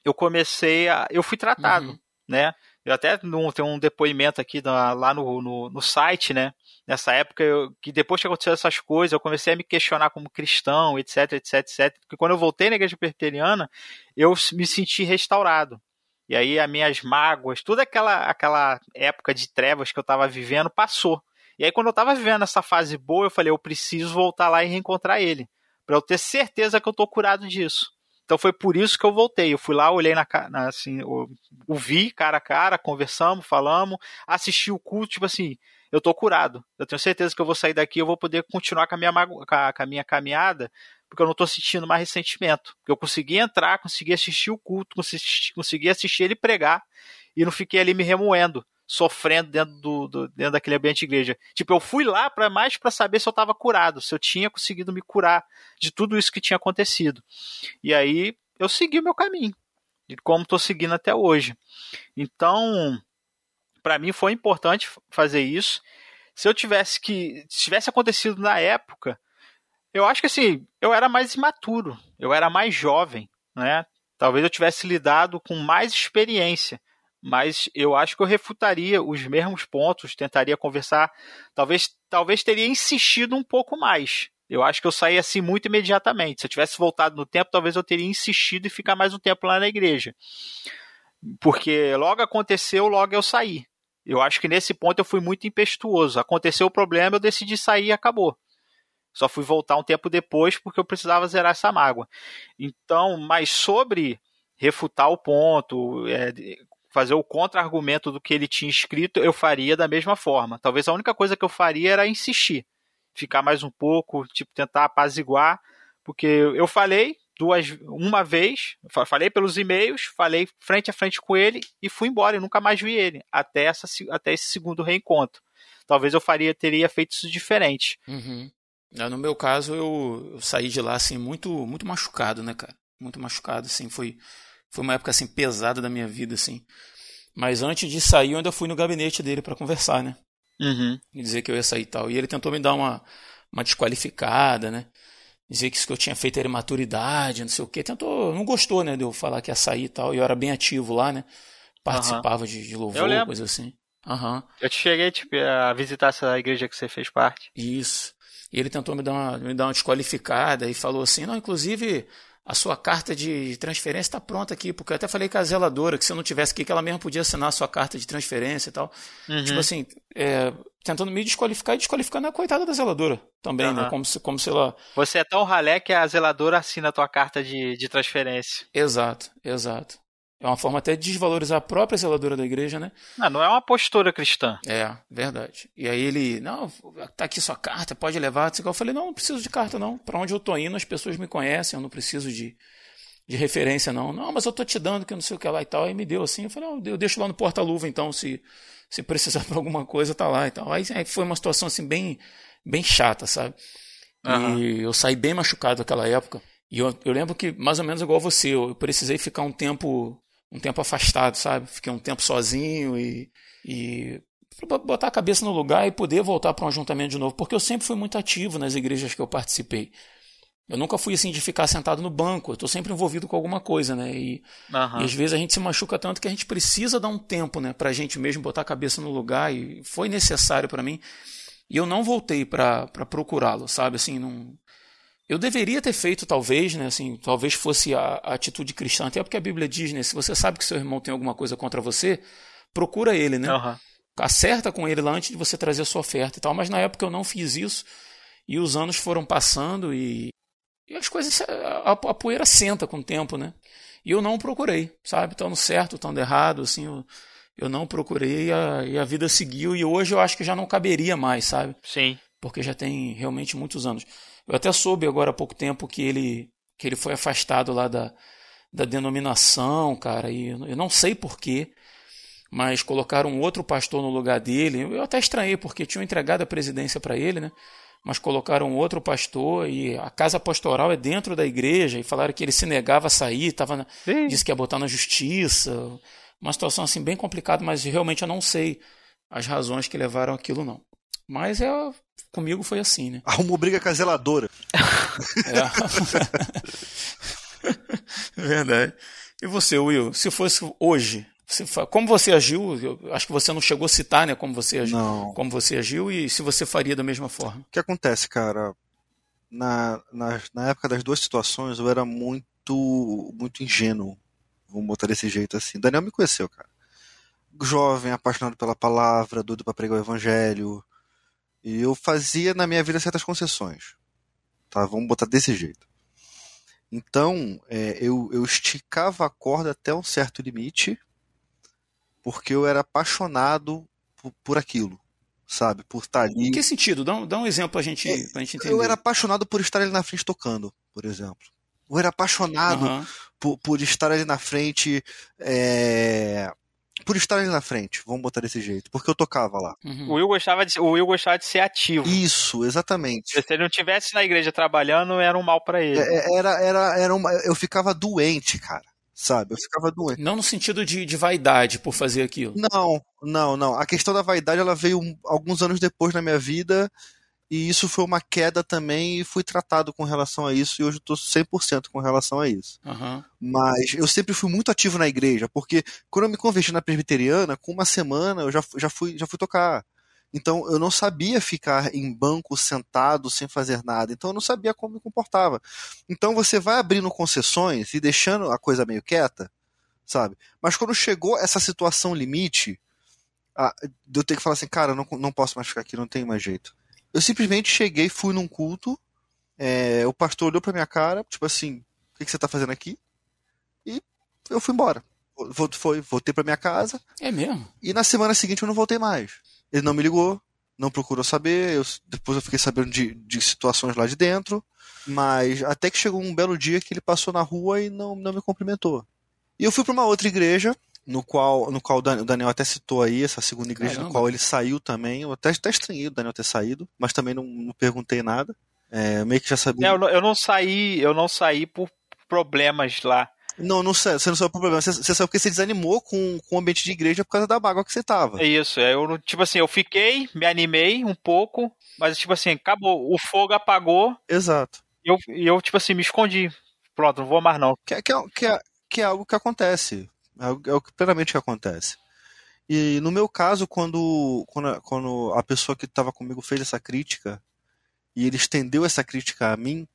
eu comecei a. Eu fui tratado, uhum. né? Eu até não tenho um depoimento aqui lá no, no, no, site, né? Nessa época, eu, que depois que aconteceu essas coisas, eu comecei a me questionar como cristão, etc, etc, etc. Porque quando eu voltei na igreja presbiteriana, eu me senti restaurado. E aí as minhas mágoas, toda aquela, aquela época de trevas que eu estava vivendo passou. E aí quando eu estava vivendo essa fase boa, eu falei, eu preciso voltar lá e reencontrar ele, para eu ter certeza que eu tô curado disso. Então foi por isso que eu voltei. Eu fui lá, olhei na, na assim, o vi cara a cara, conversamos, falamos, assisti o culto, tipo assim, eu tô curado. Eu tenho certeza que eu vou sair daqui, eu vou poder continuar com a minha, com a, com a minha caminhada, porque eu não tô sentindo mais ressentimento. Eu consegui entrar, consegui assistir o culto, consegui, consegui assistir ele pregar e não fiquei ali me remoendo sofrendo dentro do, do, dentro daquele ambiente de igreja. Tipo, eu fui lá para mais para saber se eu estava curado, se eu tinha conseguido me curar de tudo isso que tinha acontecido. E aí eu segui o meu caminho, de como estou seguindo até hoje. Então, para mim foi importante fazer isso. Se eu tivesse que, se tivesse acontecido na época, eu acho que assim, eu era mais imaturo, eu era mais jovem, né? Talvez eu tivesse lidado com mais experiência mas eu acho que eu refutaria os mesmos pontos, tentaria conversar, talvez, talvez teria insistido um pouco mais. Eu acho que eu saí assim muito imediatamente. Se eu tivesse voltado no tempo, talvez eu teria insistido e ficar mais um tempo lá na igreja. Porque logo aconteceu, logo eu saí. Eu acho que nesse ponto eu fui muito impetuoso. Aconteceu o problema, eu decidi sair e acabou. Só fui voltar um tempo depois porque eu precisava zerar essa mágoa. Então, mas sobre refutar o ponto, é, fazer o contra-argumento do que ele tinha escrito, eu faria da mesma forma. Talvez a única coisa que eu faria era insistir, ficar mais um pouco, tipo, tentar apaziguar, porque eu falei duas, uma vez, falei pelos e-mails, falei frente a frente com ele e fui embora e nunca mais vi ele, até, essa, até esse segundo reencontro. Talvez eu faria, teria feito isso diferente. Uhum. No meu caso, eu, eu, saí de lá assim muito, muito machucado, né, cara? Muito machucado, assim, foi foi uma época assim pesada da minha vida, assim. Mas antes de sair, eu ainda fui no gabinete dele para conversar, né? Uhum. E dizer que eu ia sair e tal. E ele tentou me dar uma, uma desqualificada, né? Dizer que isso que eu tinha feito era imaturidade, não sei o quê. Tentou, não gostou, né, de eu falar que ia sair e tal. E eu era bem ativo lá, né? Participava uhum. de, de louvor, coisa assim. Uhum. Eu te cheguei tipo, a visitar essa igreja que você fez parte. Isso. E ele tentou me dar uma, me dar uma desqualificada e falou assim: não, inclusive a sua carta de transferência está pronta aqui, porque eu até falei com a zeladora que se eu não tivesse aqui, que ela mesma podia assinar a sua carta de transferência e tal. Uhum. Tipo assim, é, tentando me desqualificar e desqualificando a coitada da zeladora também, uhum. né? Como se, como se ela... Você é tão ralé que a zeladora assina a tua carta de, de transferência. Exato, exato. É uma forma até de desvalorizar a própria zeladora da igreja, né? Não, não é uma postura cristã. É, verdade. E aí ele, não, tá aqui sua carta, pode levar. Eu falei, não, não preciso de carta, não. Para onde eu tô indo, as pessoas me conhecem, eu não preciso de, de referência, não. Não, mas eu tô te dando que eu não sei o que lá e tal. Aí me deu assim, eu falei, não, eu deixo lá no porta-luva, então, se, se precisar para alguma coisa, tá lá e tal. Aí, aí, foi uma situação assim bem, bem chata, sabe? Uhum. E eu saí bem machucado naquela época. E eu, eu lembro que, mais ou menos igual você, eu precisei ficar um tempo um tempo afastado, sabe? Fiquei um tempo sozinho e, e botar a cabeça no lugar e poder voltar para um ajuntamento de novo, porque eu sempre fui muito ativo nas igrejas que eu participei. Eu nunca fui assim de ficar sentado no banco, eu estou sempre envolvido com alguma coisa, né? E, uhum. e, às vezes a gente se machuca tanto que a gente precisa dar um tempo, né, para a gente mesmo botar a cabeça no lugar e foi necessário para mim. E eu não voltei para procurá-lo, sabe? Assim, não, eu deveria ter feito, talvez, né? Assim, talvez fosse a, a, atitude cristã, até porque a Bíblia diz, né? Se você sabe que seu irmão tem alguma coisa contra você, procura ele, né? Uhum. Acerta com ele lá antes de você trazer a sua oferta e tal. Mas na época eu não fiz isso e os anos foram passando e, e as coisas, a, a, poeira senta com o tempo, né? E eu não procurei, sabe? Estando certo, estando errado, assim, eu, eu não procurei e a, e a vida seguiu e hoje eu acho que já não caberia mais, sabe? Sim. Porque já tem realmente muitos anos. Eu até soube agora há pouco tempo que ele, que ele foi afastado lá da, da denominação, cara, e eu não sei porquê, mas colocaram um outro pastor no lugar dele. Eu até estranhei, porque tinham entregado a presidência para ele, né? Mas colocaram outro pastor e a casa pastoral é dentro da igreja e falaram que ele se negava a sair, tava na, disse que ia botar na justiça. Uma situação assim bem complicada, mas realmente eu não sei as razões que levaram aquilo não. Mas é, comigo foi assim, né? Arrumou briga com a zeladora. é. Verdade. E você, Will, se fosse hoje, como você agiu? Eu acho que você não chegou a citar, né? Como você agiu, não. como você agiu e se você faria da mesma forma. O que acontece, cara? Na, na, na época das duas situações, eu era muito, muito ingênuo. Vamos botar desse jeito assim. Daniel me conheceu, cara. Jovem, apaixonado pela palavra, doido para pregar o evangelho, e eu fazia na minha vida certas concessões. Tá? Vamos botar desse jeito. Então, é, eu, eu esticava a corda até um certo limite, porque eu era apaixonado por, por aquilo, sabe? Por estar ali. Em que sentido? Dá um, dá um exemplo pra gente, é, pra gente entender. Eu era apaixonado por estar ali na frente tocando, por exemplo. Eu era apaixonado uhum. por, por estar ali na frente é, por estar ali na frente, vamos botar desse jeito, porque eu tocava lá. Uhum. O, Will gostava de, o Will gostava de ser ativo. Isso, exatamente. Se ele não tivesse na igreja trabalhando, era um mal para ele. É, era, era, era uma, eu ficava doente, cara. Sabe? Eu ficava doente. Não no sentido de, de vaidade por fazer aquilo. Não, não, não. A questão da vaidade ela veio alguns anos depois na minha vida e isso foi uma queda também e fui tratado com relação a isso e hoje estou 100% com relação a isso. Uhum. Mas eu sempre fui muito ativo na igreja, porque quando eu me converti na presbiteriana, com uma semana eu já, já, fui, já fui tocar. Então eu não sabia ficar em banco sentado sem fazer nada. Então eu não sabia como me comportava. Então você vai abrindo concessões e deixando a coisa meio quieta, sabe? Mas quando chegou essa situação limite, a, de eu ter que falar assim, cara, eu não, não posso mais ficar aqui, não tem mais jeito. Eu simplesmente cheguei, fui num culto, é, o pastor olhou pra minha cara, tipo assim, o que, que você tá fazendo aqui? E eu fui embora. Foi, voltei pra minha casa. É mesmo? E na semana seguinte eu não voltei mais. Ele não me ligou, não procurou saber, eu, depois eu fiquei sabendo de, de situações lá de dentro, mas até que chegou um belo dia que ele passou na rua e não, não me cumprimentou. E eu fui para uma outra igreja, no qual, no qual o Daniel até citou aí, essa segunda igreja, Caramba. no qual ele saiu também. Eu até, até estranhei o Daniel ter saído, mas também não, não perguntei nada. É, meio que já sabia. É, eu, não, eu não saí, eu não saí por problemas lá. Não, não sei, você não sabe o problema. Você, você sabe porque você desanimou com, com o ambiente de igreja por causa da mágoa que você tava. É isso, é, eu, tipo assim, eu fiquei, me animei um pouco, mas tipo assim, acabou, o fogo apagou. Exato. E eu, eu tipo assim, me escondi. Pronto, não vou mais não. Que, que, que, é, que é algo que acontece. É, é o que plenamente que acontece. E no meu caso, quando, quando, quando a pessoa que estava comigo fez essa crítica, e ele estendeu essa crítica a mim,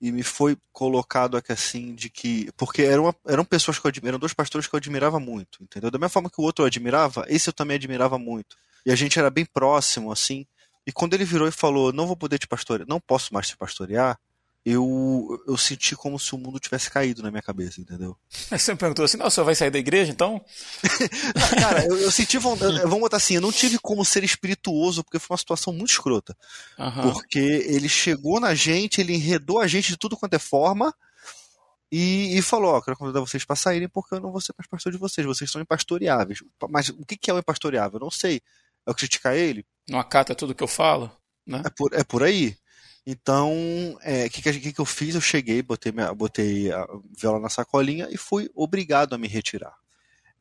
e me foi colocado aqui assim, de que. Porque eram, eram pessoas que eu admirava, eram dois pastores que eu admirava muito, entendeu? Da mesma forma que o outro eu admirava, esse eu também admirava muito. E a gente era bem próximo, assim. E quando ele virou e falou: Não vou poder te pastorear, não posso mais te pastorear, eu, eu senti como se o mundo tivesse caído na minha cabeça, entendeu? Você me perguntou assim, não, o senhor vai sair da igreja então? Cara, eu, eu senti, vamos botar assim, eu não tive como ser espirituoso, porque foi uma situação muito escrota. Uhum. Porque ele chegou na gente, ele enredou a gente de tudo quanto é forma, e, e falou, ó, quero convidar vocês para saírem porque eu não vou ser mais pastor de vocês, vocês são impastoreáveis. Mas o que é o impastoreável? Eu não sei. É o criticar ele? Não acata tudo que eu falo? Né? É, por, é por aí. Então, o é, que, que, que eu fiz? Eu cheguei, botei, minha, botei a viola na sacolinha e fui obrigado a me retirar.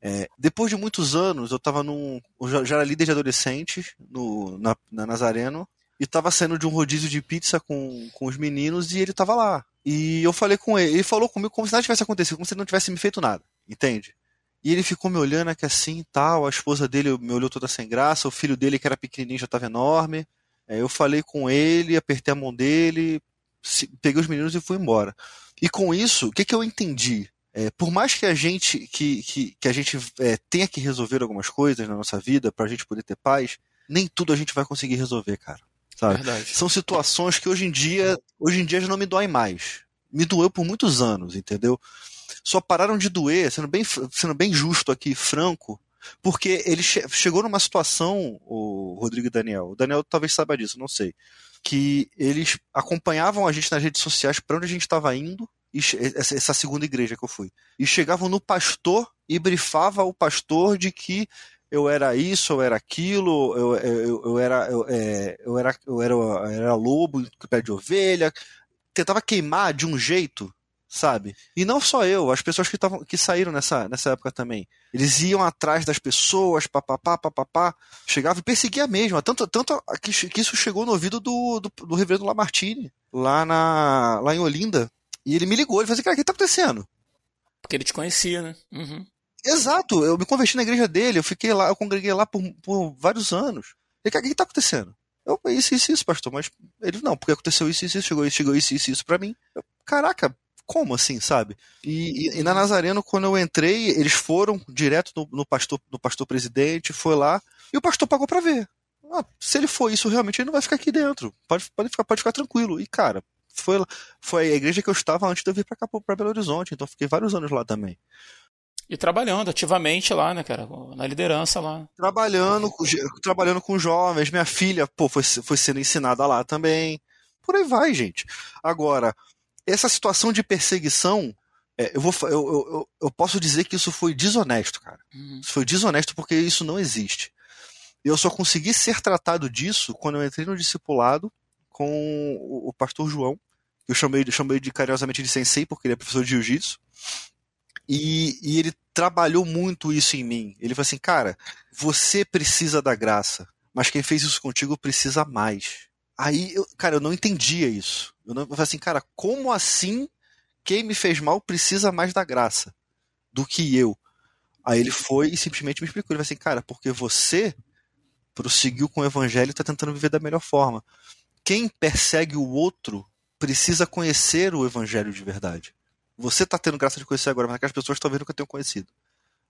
É, depois de muitos anos, eu estava num. Eu já era líder de adolescentes no, na, na Nazareno e estava saindo de um rodízio de pizza com, com os meninos e ele estava lá. E eu falei com ele, ele falou comigo como se nada tivesse acontecido, como se ele não tivesse me feito nada, entende? E ele ficou me olhando aqui assim tal, a esposa dele me olhou toda sem graça, o filho dele que era pequenininho já estava enorme. É, eu falei com ele, apertei a mão dele, peguei os meninos e fui embora. E com isso, o que, que eu entendi? É, por mais que a gente que, que, que a gente é, tenha que resolver algumas coisas na nossa vida para a gente poder ter paz, nem tudo a gente vai conseguir resolver, cara. Sabe? São situações que hoje em dia hoje em dia já não me doem mais. Me doeu por muitos anos, entendeu? Só pararam de doer, sendo bem, sendo bem justo aqui, franco, porque ele che chegou numa situação, o Rodrigo e Daniel, o Daniel talvez saiba disso, não sei, que eles acompanhavam a gente nas redes sociais para onde a gente estava indo, essa segunda igreja que eu fui, e chegavam no pastor e brifava o pastor de que eu era isso, eu era aquilo, eu, eu, eu era, eu, é, eu, era, eu era, eu era lobo, pé de ovelha, tentava queimar de um jeito sabe? E não só eu, as pessoas que, tavam, que saíram nessa, nessa época também. Eles iam atrás das pessoas, papapá, papapá, chegava e perseguia mesmo. Tanto, tanto que, que isso chegou no ouvido do, do, do reverendo Lamartine, lá, na, lá em Olinda. E ele me ligou, ele falou assim, cara, o que tá acontecendo? Porque ele te conhecia, né? Uhum. Exato, eu me converti na igreja dele, eu fiquei lá, eu congreguei lá por, por vários anos. Ele, cara, o que tá acontecendo? Eu, isso, isso, isso, pastor, mas ele, não, porque aconteceu isso, isso, isso, chegou isso, chegou isso, isso, isso pra mim. Eu, caraca, como assim, sabe? E, e, e, na Nazareno, quando eu entrei, eles foram direto no, no, pastor no pastor presidente, foi lá, e o pastor pagou para ver. Ah, se ele for isso realmente, ele não vai ficar aqui dentro. Pode, pode, ficar, pode ficar tranquilo. E, cara, foi, foi a igreja que eu estava antes de eu vir pra cá, pra Belo Horizonte, então fiquei vários anos lá também. E trabalhando ativamente lá, né, cara? Na liderança lá. Trabalhando, trabalhando com jovens. Minha filha, pô, foi, foi sendo ensinada lá também. Por aí vai, gente. Agora, essa situação de perseguição É, eu, vou, eu, eu, eu, posso dizer que isso foi desonesto, cara. Uhum. Isso foi desonesto porque isso não existe. Eu só consegui ser tratado disso quando eu entrei no discipulado com o, o pastor João. Eu chamei, chamei de carinhosamente de sensei porque ele é professor de jiu-jitsu. E, e, ele trabalhou muito isso em mim. Ele falou assim, cara, você precisa da graça, mas quem fez isso contigo precisa mais. Aí, eu, cara, eu não entendia isso. Eu, não, eu falei assim, cara, como assim quem me fez mal precisa mais da graça do que eu? Aí ele foi e simplesmente me explicou. Ele falou assim, cara, porque você prosseguiu com o evangelho e está tentando viver da melhor forma. Quem persegue o outro precisa conhecer o evangelho de verdade. Você está tendo graça de conhecer agora, mas aquelas pessoas talvez nunca tenham conhecido.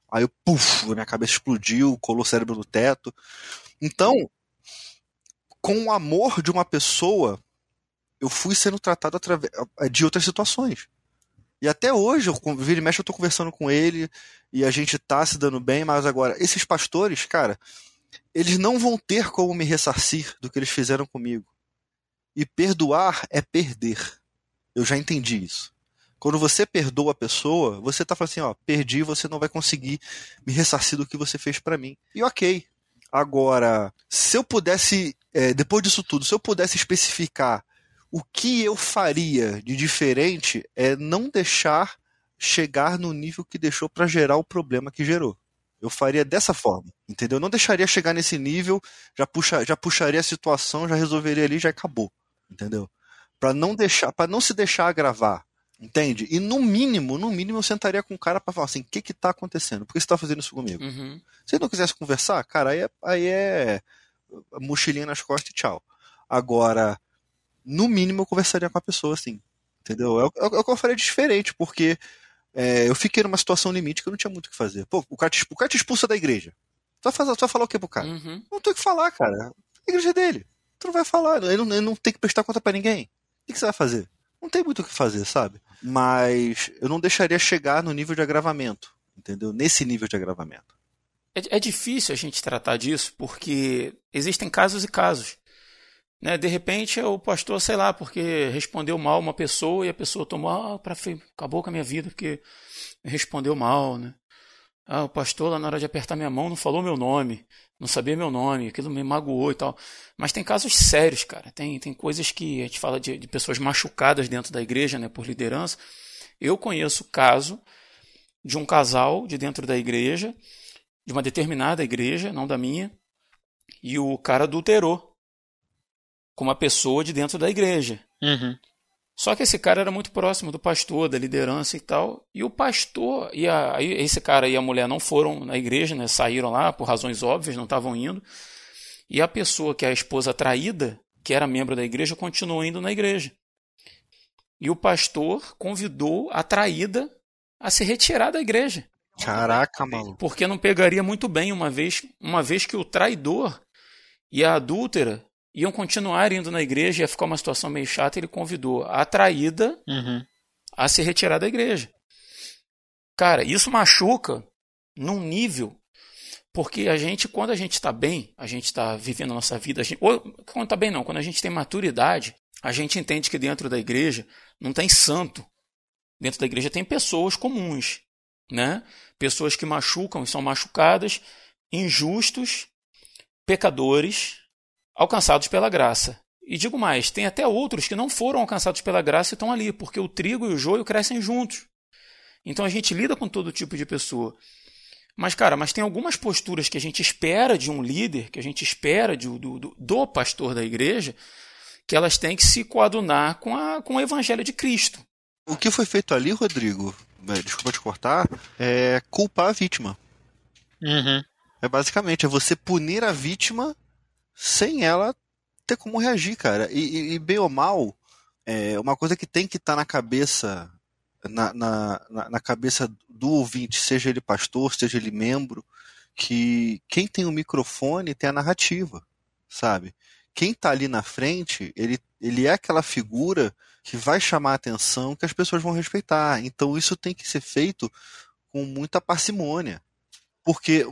Aí eu, puf, minha cabeça explodiu, colou o cérebro no teto. Então, com o amor de uma pessoa, eu fui sendo tratado através de outras situações. E até hoje, eu, vira e mexe, eu tô conversando com ele e a gente tá se dando bem, mas agora, esses pastores, cara, eles não vão ter como me ressarcir do que eles fizeram comigo. E perdoar é perder. Eu já entendi isso. Quando você perdoa a pessoa, você tá falando assim, ó, perdi, você não vai conseguir me ressarcir do que você fez para mim. E ok. Agora, se eu pudesse, é, depois disso tudo, se eu pudesse especificar o que eu faria de diferente é não deixar chegar no nível que deixou para gerar o problema que gerou. Eu faria dessa forma, entendeu? Eu não deixaria chegar nesse nível, já, puxa, já puxaria a situação, já resolveria ali, já acabou, entendeu? Para não deixar, para não se deixar agravar, entende? E no mínimo, no mínimo eu sentaria com o cara para falar assim, o que que tá acontecendo? Por que você tá fazendo isso comigo? Uhum. Se ele não quisesse conversar, cara, aí é, aí é mochilinha nas costas e tchau. Agora, no mínimo eu conversaria com a pessoa, assim. Entendeu? É, o, é o que eu faria diferente, porque é, eu fiquei numa situação limite que eu não tinha muito o que fazer. Pô, o cara te, o cara te expulsa da igreja. Tu vai, fazer, tu vai falar o que pro cara? Uhum. Não tem o que falar, cara. A igreja é dele. Tu não vai falar. Ele não, ele não tem que prestar conta para ninguém. O que, que você vai fazer? Não tem muito o que fazer, sabe? Mas eu não deixaria chegar no nível de agravamento. Entendeu? Nesse nível de agravamento. É, é difícil a gente tratar disso porque existem casos e casos. Né? De repente o pastor, sei lá, porque respondeu mal uma pessoa e a pessoa tomou, ah, pra, acabou com a minha vida porque respondeu mal, né? Ah, o pastor lá na hora de apertar minha mão não falou meu nome, não sabia meu nome, aquilo me magoou e tal. Mas tem casos sérios, cara. Tem, tem coisas que a gente fala de, de pessoas machucadas dentro da igreja, né, por liderança. Eu conheço caso de um casal de dentro da igreja, de uma determinada igreja, não da minha, e o cara adulterou com uma pessoa de dentro da igreja. Uhum. Só que esse cara era muito próximo do pastor, da liderança e tal. E o pastor e a, esse cara e a mulher não foram na igreja, né? Saíram lá por razões óbvias, não estavam indo. E a pessoa que é a esposa traída, que era membro da igreja, continuou indo na igreja. E o pastor convidou a traída a se retirar da igreja. Caraca, mano. Porque não pegaria muito bem uma vez, uma vez que o traidor e a adúltera iam continuar indo na igreja, ia ficar uma situação meio chata, ele convidou a traída uhum. a se retirar da igreja. Cara, isso machuca num nível porque a gente, quando a gente está bem, a gente está vivendo a nossa vida, a gente, ou quando está bem não, quando a gente tem maturidade, a gente entende que dentro da igreja não tem santo. Dentro da igreja tem pessoas comuns, né? Pessoas que machucam e são machucadas, injustos, pecadores, alcançados pela graça. E digo mais, tem até outros que não foram alcançados pela graça e estão ali, porque o trigo e o joio crescem juntos. Então a gente lida com todo tipo de pessoa. Mas, cara, mas tem algumas posturas que a gente espera de um líder, que a gente espera de, do, do, do pastor da igreja, que elas têm que se coadunar com, a, com o evangelho de Cristo. O que foi feito ali, Rodrigo, é, desculpa te cortar, é culpar a vítima. Uhum. É basicamente, é você punir a vítima sem ela ter como reagir, cara. E, e, bem ou mal, é uma coisa que tem que estar tá na cabeça na, na, na, cabeça do ouvinte, seja ele pastor, seja ele membro, que quem tem o microfone tem a narrativa, sabe? Quem está ali na frente, ele, ele é aquela figura que vai chamar a atenção, que as pessoas vão respeitar. Então isso tem que ser feito com muita parcimônia. Porque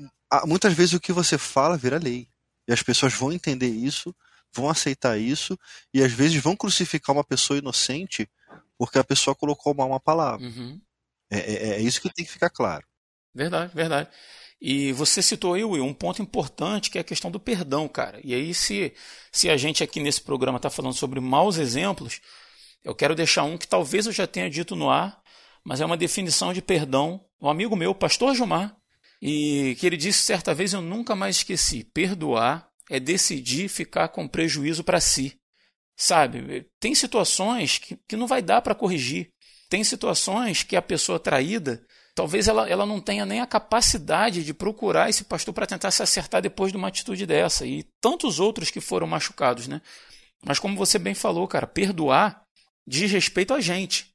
muitas vezes o que você fala vira lei. E as pessoas vão entender isso, vão aceitar isso, e às vezes vão crucificar uma pessoa inocente porque a pessoa colocou mal uma palavra. Uhum. É, é, é isso que tem que ficar claro. Verdade, verdade. E você citou aí, Will, um ponto importante que é a questão do perdão, cara. E aí, se, se a gente aqui nesse programa está falando sobre maus exemplos, eu quero deixar um que talvez eu já tenha dito no ar, mas é uma definição de perdão. Um amigo meu, pastor Gilmar, e que ele disse certa vez, eu nunca mais esqueci: perdoar é decidir ficar com prejuízo para si. Sabe? Tem situações que, que não vai dar para corrigir. Tem situações que a pessoa traída, talvez ela, ela não tenha nem a capacidade de procurar esse pastor para tentar se acertar depois de uma atitude dessa. E tantos outros que foram machucados, né? Mas como você bem falou, cara, perdoar diz respeito a gente.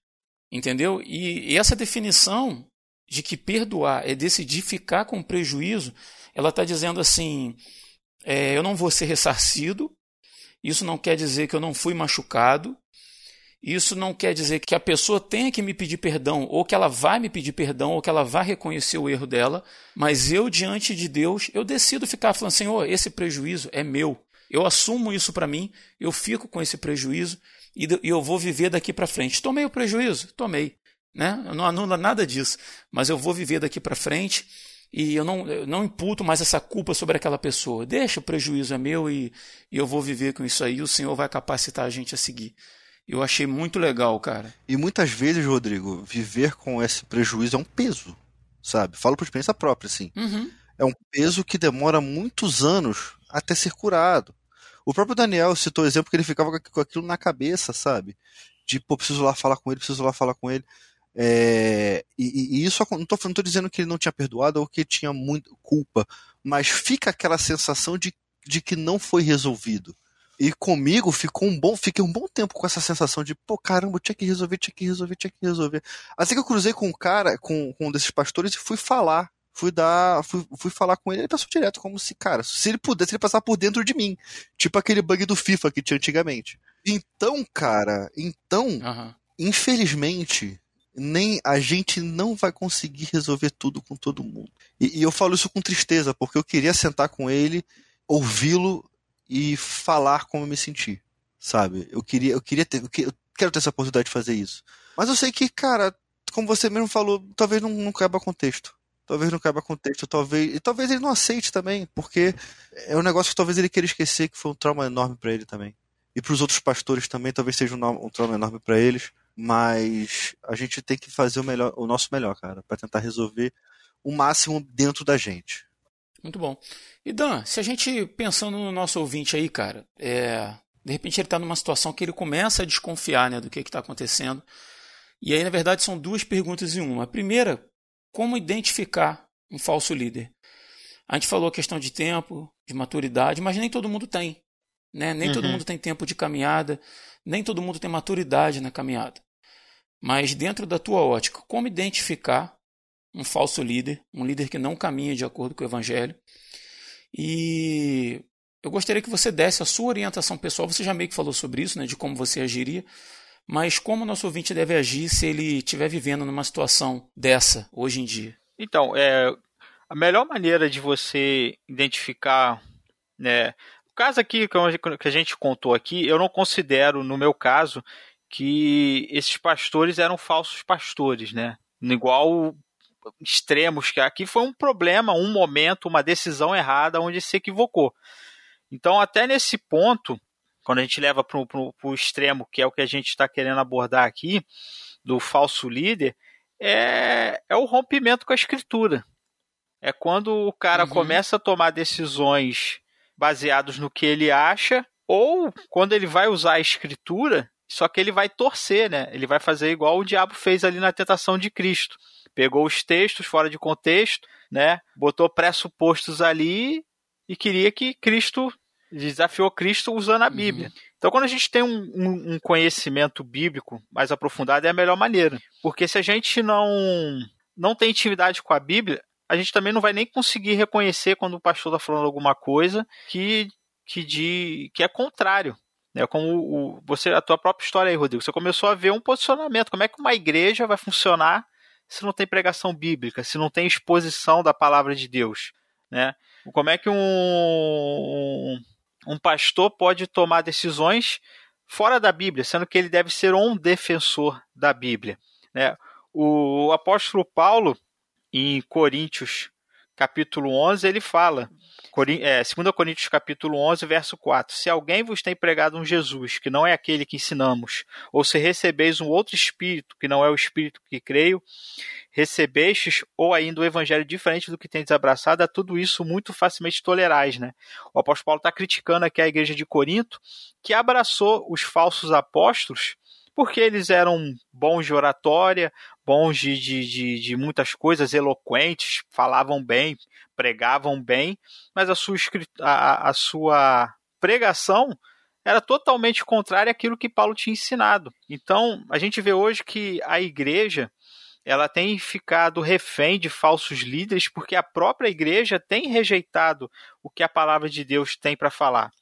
Entendeu? E, e essa definição de que perdoar é decidir ficar com prejuízo, ela está dizendo assim: é, eu não vou ser ressarcido, isso não quer dizer que eu não fui machucado, isso não quer dizer que a pessoa tenha que me pedir perdão, ou que ela vai me pedir perdão, ou que ela vai reconhecer o erro dela, mas eu, diante de Deus, eu decido ficar falando: Senhor, esse prejuízo é meu. Eu assumo isso para mim, eu fico com esse prejuízo e eu vou viver daqui para frente. Tomei o prejuízo? Tomei. Né? Eu não anula nada disso, mas eu vou viver daqui para frente e eu não, eu não imputo mais essa culpa sobre aquela pessoa. Deixa, o prejuízo é meu e, e eu vou viver com isso aí, e o Senhor vai capacitar a gente a seguir. Eu achei muito legal, cara. E muitas vezes, Rodrigo, viver com esse prejuízo é um peso, sabe? Falo por experiência própria, assim. Uhum. É um peso que demora muitos anos até ser curado. O próprio Daniel citou o exemplo que ele ficava com aquilo na cabeça, sabe? De, pô, preciso lá falar com ele, preciso lá falar com ele. É, e, e, isso não estou dizendo que ele não tinha perdoado ou que tinha muita culpa, mas fica aquela sensação de, de que não foi resolvido. E comigo ficou um bom, fiquei um bom tempo com essa sensação de, pô, caramba, tinha que resolver, tinha que resolver, tinha que resolver. Assim que eu cruzei com um cara, com, com um desses pastores e fui falar. Fui dar, fui, fui falar com ele, ele passou direto, como se, cara, se ele pudesse, ele passar por dentro de mim. Tipo aquele bug do FIFA que tinha antigamente. Então, cara, então, uhum. infelizmente, nem a gente não vai conseguir resolver tudo com todo mundo. E, e eu falo isso com tristeza, porque eu queria sentar com ele, ouvi-lo e falar como eu me senti, sabe? Eu queria, eu queria ter, eu quero ter essa oportunidade de fazer isso. Mas eu sei que, cara, como você mesmo falou, talvez não, não caiba contexto. Talvez não caiba contexto, talvez. E talvez ele não aceite também, porque é um negócio que talvez ele queira esquecer que foi um trauma enorme para ele também. E para os outros pastores também, talvez seja um, um trauma enorme para eles mas a gente tem que fazer o, melhor, o nosso melhor, cara, para tentar resolver o máximo dentro da gente. Muito bom. E Dan, se a gente pensando no nosso ouvinte aí, cara, é, de repente ele está numa situação que ele começa a desconfiar né, do que está acontecendo. E aí, na verdade, são duas perguntas em uma. A primeira, como identificar um falso líder? A gente falou a questão de tempo, de maturidade, mas nem todo mundo tem. Né? Nem uhum. todo mundo tem tempo de caminhada, nem todo mundo tem maturidade na caminhada. Mas dentro da tua ótica, como identificar um falso líder, um líder que não caminha de acordo com o evangelho? E eu gostaria que você desse a sua orientação pessoal. Você já meio que falou sobre isso, né, de como você agiria, mas como o nosso ouvinte deve agir se ele estiver vivendo numa situação dessa hoje em dia? Então, é, a melhor maneira de você identificar né, o caso aqui que a gente contou aqui, eu não considero, no meu caso, que esses pastores eram falsos pastores, né? Igual extremos que aqui foi um problema, um momento, uma decisão errada onde se equivocou. Então, até nesse ponto, quando a gente leva para o extremo, que é o que a gente está querendo abordar aqui, do falso líder, é, é o rompimento com a escritura. É quando o cara uhum. começa a tomar decisões baseados no que ele acha, ou quando ele vai usar a escritura, só que ele vai torcer, né? Ele vai fazer igual o diabo fez ali na tentação de Cristo. Pegou os textos fora de contexto, né? Botou pressupostos ali e queria que Cristo desafiou Cristo usando a uhum. Bíblia. Uhum. Então, quando a gente tem um, um, um, conhecimento bíblico mais aprofundado, é a melhor maneira. Porque se a gente não, não tem intimidade com a Bíblia, a gente também não vai nem conseguir reconhecer quando o pastor está falando alguma coisa que, que, de, que é contrário. Né? Como o, você, a tua própria história aí, Rodrigo. Você começou a ver um posicionamento. Como é que uma igreja vai funcionar se não tem pregação bíblica, se não tem exposição da palavra de Deus? Né? Como é que um, um, um pastor pode tomar decisões fora da Bíblia, sendo que ele deve ser um defensor da Bíblia? Né? O apóstolo Paulo, em Coríntios, capítulo 11, ele fala, é, 2 Coríntios capítulo 11, verso 4, Se alguém vos tem pregado um Jesus, que não é aquele que ensinamos, ou se recebeis um outro espírito, que não é o espírito que creio, recebestes, ou ainda o um evangelho diferente do que tendes abraçado, a tudo isso muito facilmente tolerais, né? O apóstolo Paulo está criticando aqui a igreja de Corinto, que abraçou os falsos apóstolos, porque eles eram bons de oratória, bons de, de, de, de, muitas coisas, eloquentes, falavam bem, pregavam bem, mas a sua, a, a sua pregação era totalmente contrária àquilo que Paulo tinha ensinado. Então, a gente vê hoje que a igreja ela tem ficado refém de falsos líderes porque a própria igreja tem rejeitado o que a palavra de Deus tem para falar.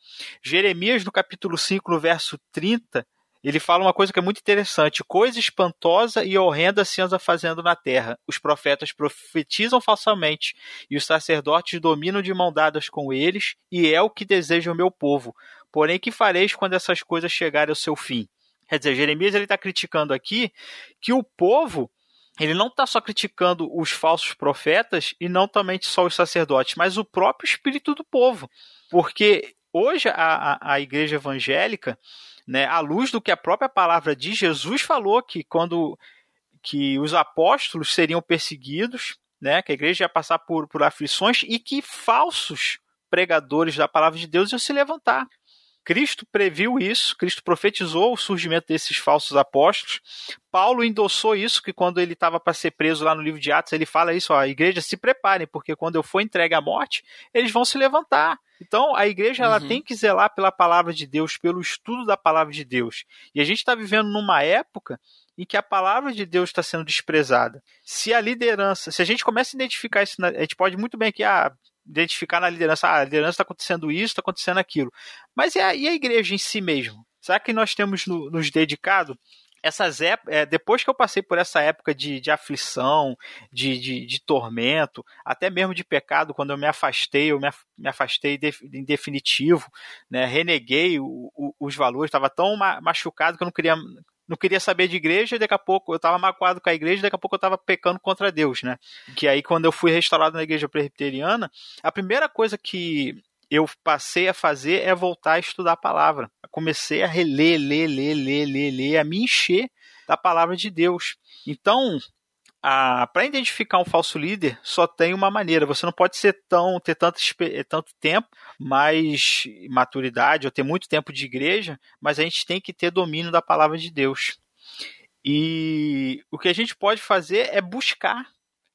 Jeremias, no capítulo 5, no verso 30, ele fala uma coisa que é muito interessante. Coisa espantosa e horrenda se anda fazendo na terra. Os profetas profetizam falsamente, e os sacerdotes dominam de mão dadas com eles, e é o que deseja o meu povo. Porém, que fareis quando essas coisas chegarem ao seu fim? Quer dizer, Jeremias está criticando aqui que o povo ele não está só criticando os falsos profetas e não também só os sacerdotes, mas o próprio espírito do povo. Porque hoje a, a, a igreja evangélica né, à luz do que a própria palavra de Jesus falou, que quando que os apóstolos seriam perseguidos, né, que a igreja ia passar por, por aflições e que falsos pregadores da palavra de Deus iam se levantar. Cristo previu isso, Cristo profetizou o surgimento desses falsos apóstolos. Paulo endossou isso, que quando ele estava para ser preso lá no livro de Atos, ele fala isso: ó, a igreja se preparem, porque quando eu for entregue à morte, eles vão se levantar. Então, a igreja ela uhum. tem que zelar pela palavra de Deus, pelo estudo da palavra de Deus. E a gente está vivendo numa época em que a palavra de Deus está sendo desprezada. Se a liderança, se a gente começa a identificar isso, a gente pode muito bem aqui, ah, identificar na liderança, ah, a liderança está acontecendo isso, está acontecendo aquilo. Mas e a, e a igreja em si mesmo? Será que nós temos no, nos dedicado essas é, depois que eu passei por essa época de, de aflição, de, de, de, tormento, até mesmo de pecado, quando eu me afastei, eu me, me afastei de, em definitivo, né, reneguei o, o, os valores, estava tão machucado que eu não queria, não queria saber de igreja, e daqui a pouco eu estava magoado com a igreja, e daqui a pouco eu estava pecando contra Deus, né? Que aí, quando eu fui restaurado na igreja presbiteriana, a primeira coisa que eu passei a fazer é voltar a estudar a palavra. comecei a reler, ler, ler, ler, ler, ler, a me encher da palavra de Deus. Então, para identificar um falso líder, só tem uma maneira. Você não pode ser tão ter tanto, tanto tempo, mais maturidade, ou ter muito tempo de igreja, mas a gente tem que ter domínio da palavra de Deus. E o que a gente pode fazer é buscar.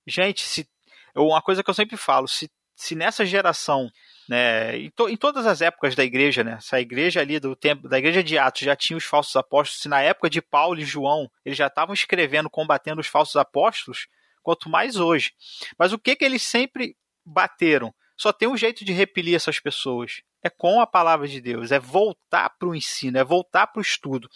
Gente, se uma coisa que eu sempre falo, se, se nessa geração né, em, to, em, todas as épocas da igreja, né, se a igreja ali do tempo da igreja de Atos já tinha os falsos apóstolos, se na época de Paulo e João eles já estavam escrevendo, combatendo os falsos apóstolos, quanto mais hoje. Mas o que que eles sempre bateram? Só tem um jeito de repelir essas pessoas. É com a palavra de Deus, é voltar para o ensino, é voltar para o estudo.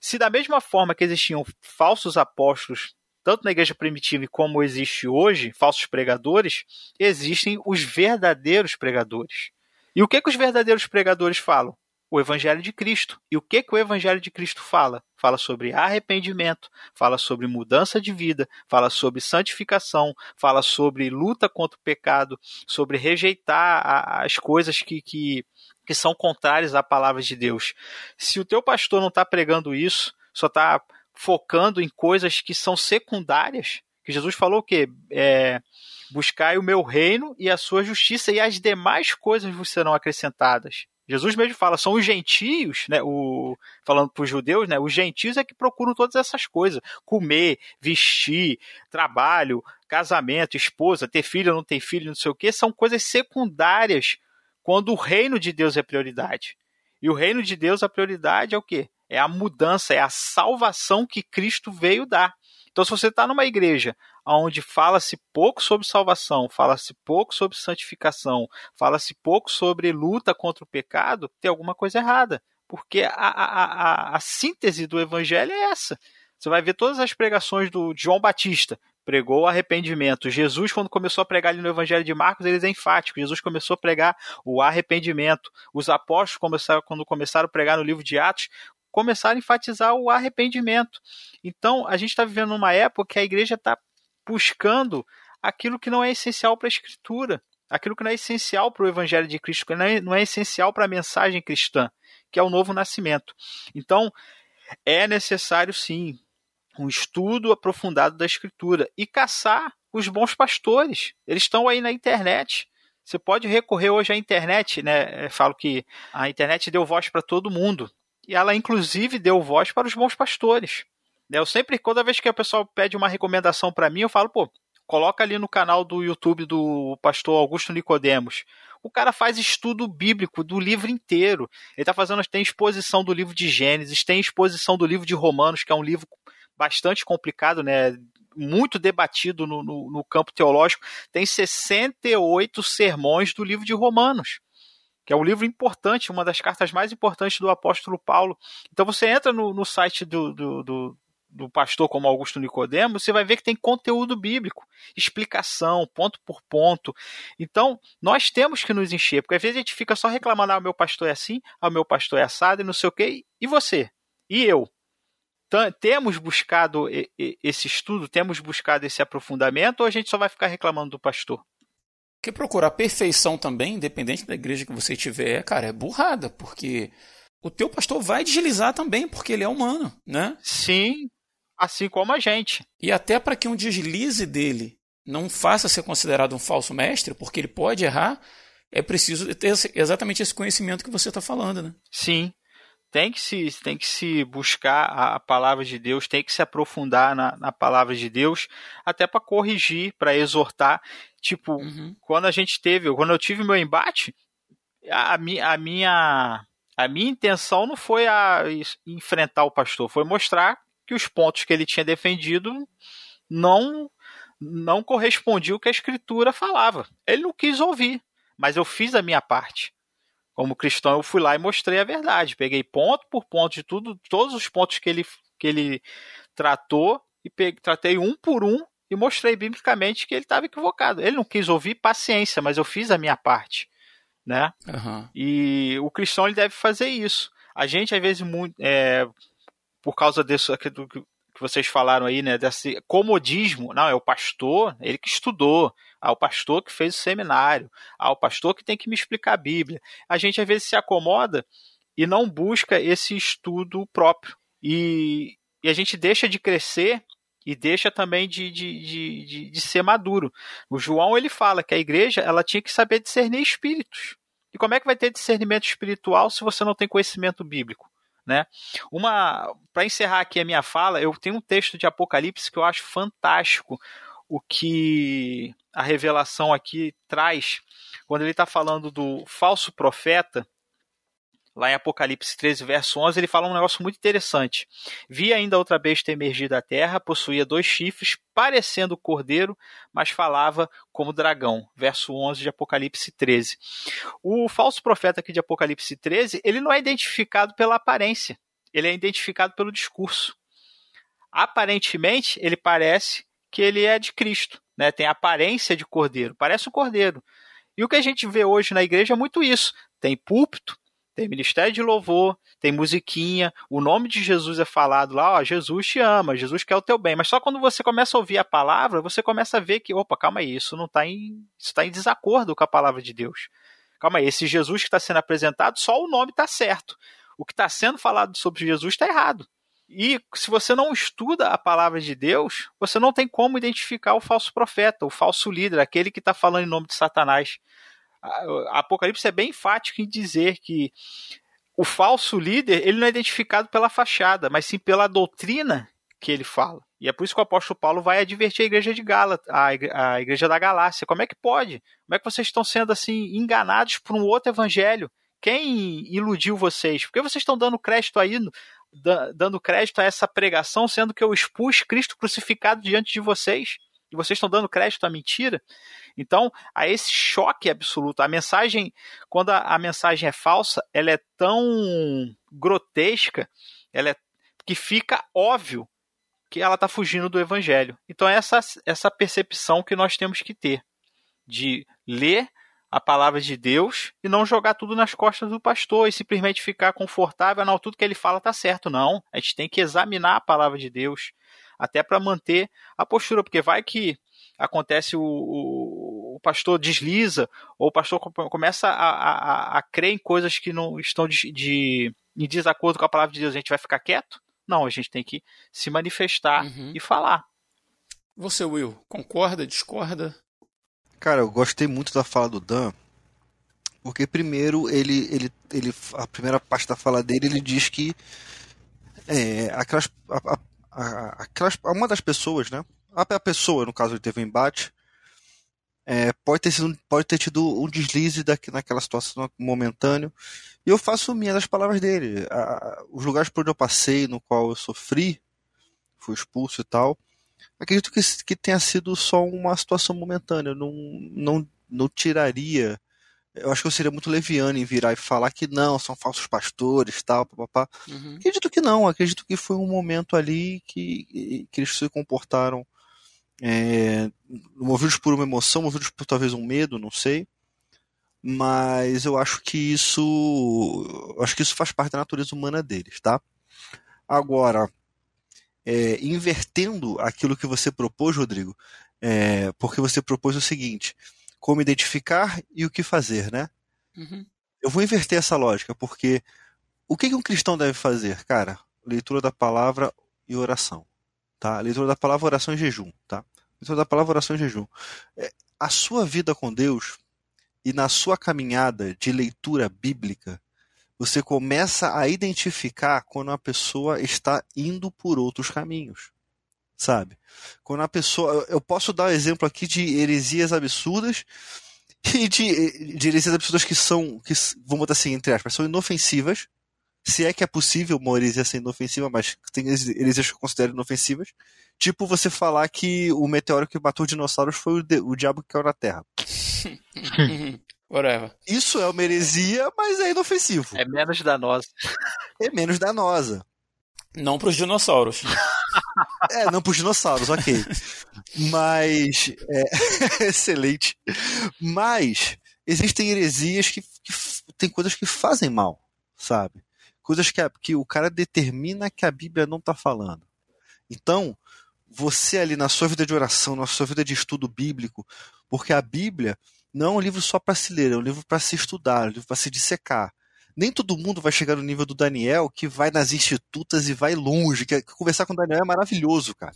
Se da mesma forma que existiam falsos apóstolos tanto na igreja primitiva como existe hoje, falsos pregadores, existem os verdadeiros pregadores. E o que, que os verdadeiros pregadores falam? O Evangelho de Cristo. E o que, que o Evangelho de Cristo fala? Fala sobre arrependimento, fala sobre mudança de vida, fala sobre santificação, fala sobre luta contra o pecado, sobre rejeitar as coisas que, que, que são contrárias à palavra de Deus. Se o teu pastor não está pregando isso, só está focando em coisas que são secundárias, que Jesus falou que é, buscai o meu reino e a sua justiça e as demais coisas vos serão acrescentadas. Jesus mesmo fala, são os gentios, né, o, falando para os judeus, né, os gentios é que procuram todas essas coisas, comer, vestir, trabalho, casamento, esposa, ter filho ou não ter filho, não sei o que, são coisas secundárias quando o reino de Deus é prioridade. E o reino de Deus, a prioridade é o quê? É a mudança, é a salvação que Cristo veio dar. Então, se você está numa igreja onde fala-se pouco sobre salvação, fala-se pouco sobre santificação, fala-se pouco sobre luta contra o pecado, tem alguma coisa errada. Porque a, a, a, a síntese do evangelho é essa. Você vai ver todas as pregações do João Batista pregou o arrependimento. Jesus, quando começou a pregar ali no Evangelho de Marcos, ele é enfático. Jesus começou a pregar o arrependimento. Os apóstolos, começaram, quando começaram a pregar no livro de Atos, começar a enfatizar o arrependimento. Então, a gente está vivendo numa época que a igreja está buscando aquilo que não é essencial para a Escritura, aquilo que não é essencial para o Evangelho de Cristo, que não é, não é essencial para a mensagem cristã, que é o novo nascimento. Então, é necessário sim um estudo aprofundado da Escritura e caçar os bons pastores. Eles estão aí na internet. Você pode recorrer hoje à internet, né? Eu falo que a internet deu voz para todo mundo. E ela, inclusive, deu voz para os bons pastores. Eu sempre, toda vez que o pessoal pede uma recomendação para mim, eu falo, pô, coloca ali no canal do YouTube do pastor Augusto Nicodemos. O cara faz estudo bíblico do livro inteiro. Ele está fazendo, tem exposição do livro de Gênesis, tem exposição do livro de Romanos, que é um livro bastante complicado, né? Muito debatido no, no, no campo teológico. Tem 68 sermões do livro de Romanos que é um livro importante, uma das cartas mais importantes do apóstolo Paulo. Então você entra no, no site do, do, do, do pastor como Augusto Nicodemo, você vai ver que tem conteúdo bíblico, explicação, ponto por ponto. Então, nós temos que nos encher, porque às vezes a gente fica só reclamando, ah, o meu pastor é assim, ah, o meu pastor é assado e não sei o quê. E você? E eu? Temos buscado esse estudo, temos buscado esse aprofundamento, ou a gente só vai ficar reclamando do pastor? Porque procurar perfeição também, independente da igreja que você tiver, cara, é burrada, porque o teu pastor vai deslizar também, porque ele é humano, né? Sim, assim como a gente. E até para que um deslize dele não faça ser considerado um falso mestre, porque ele pode errar, é preciso ter exatamente esse conhecimento que você está falando, né? Sim. Tem que, se, tem que se buscar a, palavra de Deus, tem que se aprofundar na, na palavra de Deus, até para corrigir, para exortar. Tipo, uhum. quando a gente teve, quando eu tive meu embate, a, a minha a minha intenção não foi a enfrentar o pastor, foi mostrar que os pontos que ele tinha defendido não não correspondiam ao que a escritura falava. Ele não quis ouvir, mas eu fiz a minha parte. Como cristão, eu fui lá e mostrei a verdade. Peguei ponto por ponto de tudo, todos os pontos que ele, que ele tratou e peguei, tratei um por um e mostrei biblicamente que ele estava equivocado. Ele não quis ouvir, paciência, mas eu fiz a minha parte, né? Uhum. E o cristão ele deve fazer isso. A gente às vezes muito, é, por causa disso do que vocês falaram aí, né, desse comodismo, não, é o pastor, ele que estudou, ah, o pastor que fez o seminário, ah, o pastor que tem que me explicar a Bíblia. A gente às vezes se acomoda e não busca esse estudo próprio. E, e a gente deixa de crescer e deixa também de, de, de, de, de ser maduro. O João ele fala que a igreja ela tinha que saber discernir espíritos. E como é que vai ter discernimento espiritual se você não tem conhecimento bíblico? Né? Uma, para encerrar aqui a minha fala, eu tenho um texto de Apocalipse que eu acho fantástico o que a revelação aqui traz quando ele está falando do falso profeta lá em Apocalipse 13, verso 11, ele fala um negócio muito interessante. Vi ainda outra besta emergir da terra, possuía dois chifres, parecendo cordeiro, mas falava como dragão. Verso 11 de Apocalipse 13. O falso profeta aqui de Apocalipse 13, ele não é identificado pela aparência, ele é identificado pelo discurso. Aparentemente, ele parece que ele é de Cristo, né? tem a aparência de cordeiro, parece um cordeiro. E o que a gente vê hoje na igreja é muito isso. Tem púlpito, tem ministério de louvor, tem musiquinha, o nome de Jesus é falado lá, ó, Jesus te ama, Jesus quer o teu bem. Mas só quando você começa a ouvir a palavra, você começa a ver que, opa, calma aí, isso não está em, está em desacordo com a palavra de Deus. Calma aí, esse Jesus que está sendo apresentado, só o nome está certo. O que está sendo falado sobre Jesus está errado. E se você não estuda a palavra de Deus, você não tem como identificar o falso profeta, o falso líder, aquele que está falando em nome de Satanás. Apocalipse é bem enfático em dizer que o falso líder ele não é identificado pela fachada, mas sim pela doutrina que ele fala. E é por isso que o apóstolo Paulo vai advertir a igreja de Gala, a igreja da Galácia. Como é que pode? Como é que vocês estão sendo assim enganados por um outro evangelho? Quem iludiu vocês? Por que vocês estão dando crédito aí, dando crédito a essa pregação, sendo que eu expus Cristo crucificado diante de vocês? E vocês estão dando crédito à mentira? Então, há esse choque absoluto. A mensagem, quando a, a mensagem é falsa, ela é tão grotesca, ela é que fica óbvio que ela está fugindo do evangelho. Então, essa essa percepção que nós temos que ter de ler a palavra de Deus e não jogar tudo nas costas do pastor e simplesmente ficar confortável, não, tudo que ele fala tá certo. Não, a gente tem que examinar a palavra de Deus até para manter a postura, porque vai que acontece o, o, o, pastor desliza ou o pastor começa a, a, a crer em coisas que não estão de, de, em desacordo com a palavra de Deus, a gente vai ficar quieto? Não, a gente tem que se manifestar uhum. e falar. Você, Will, concorda, discorda? Cara, eu gostei muito da fala do Dan, porque primeiro ele, ele, ele a primeira parte da fala dele ele diz que é, aquelas, a, a, aquelas, uma das pessoas, né? A pessoa, no caso, ele teve um embate, é, pode, ter sido, pode ter tido um deslize daqui, naquela situação momentâneo. E eu faço minha das palavras dele. A, os lugares por onde eu passei, no qual eu sofri, fui expulso e tal, acredito que, que tenha sido só uma situação momentânea. Eu não, não, não tiraria. Eu acho que eu seria muito leviano em virar e falar que não, são falsos pastores tal, papapá. Uhum. Acredito que não, acredito que foi um momento ali que, que eles se comportaram é, movidos por uma emoção, movidos por talvez um medo, não sei. Mas eu acho que isso. Acho que isso faz parte da natureza humana deles, tá? Agora, é, invertendo aquilo que você propôs, Rodrigo, é, porque você propôs o seguinte: como identificar e o que fazer, né? Uhum. Eu vou inverter essa lógica, porque o que, que um cristão deve fazer, cara? Leitura da palavra e oração. Tá? Leitura da palavra, oração e jejum. Tá? Leitura da palavra, oração e jejum. É, a sua vida com Deus e na sua caminhada de leitura bíblica, você começa a identificar quando a pessoa está indo por outros caminhos. Sabe? Quando a pessoa. Eu posso dar um exemplo aqui de heresias absurdas e de, de heresias absurdas que são. que vamos botar assim, entre aspas, são inofensivas. Se é que é possível uma heresia ser inofensiva, mas tem heresias que eu considero inofensivas. Tipo você falar que o meteoro que matou os dinossauros foi o, de, o diabo que caiu na Terra. Whatever. Isso é uma heresia, mas é inofensivo. É menos danosa. É menos danosa. Não para os dinossauros. É, não para os dinossauros, ok. Mas. É, excelente. Mas existem heresias que, que tem coisas que fazem mal, sabe? Coisas que, a, que o cara determina que a Bíblia não está falando. Então, você ali na sua vida de oração, na sua vida de estudo bíblico, porque a Bíblia não é um livro só para se ler, é um livro para se estudar, é um livro para se dissecar. Nem todo mundo vai chegar no nível do Daniel, que vai nas institutas e vai longe. Que, conversar com o Daniel é maravilhoso, cara.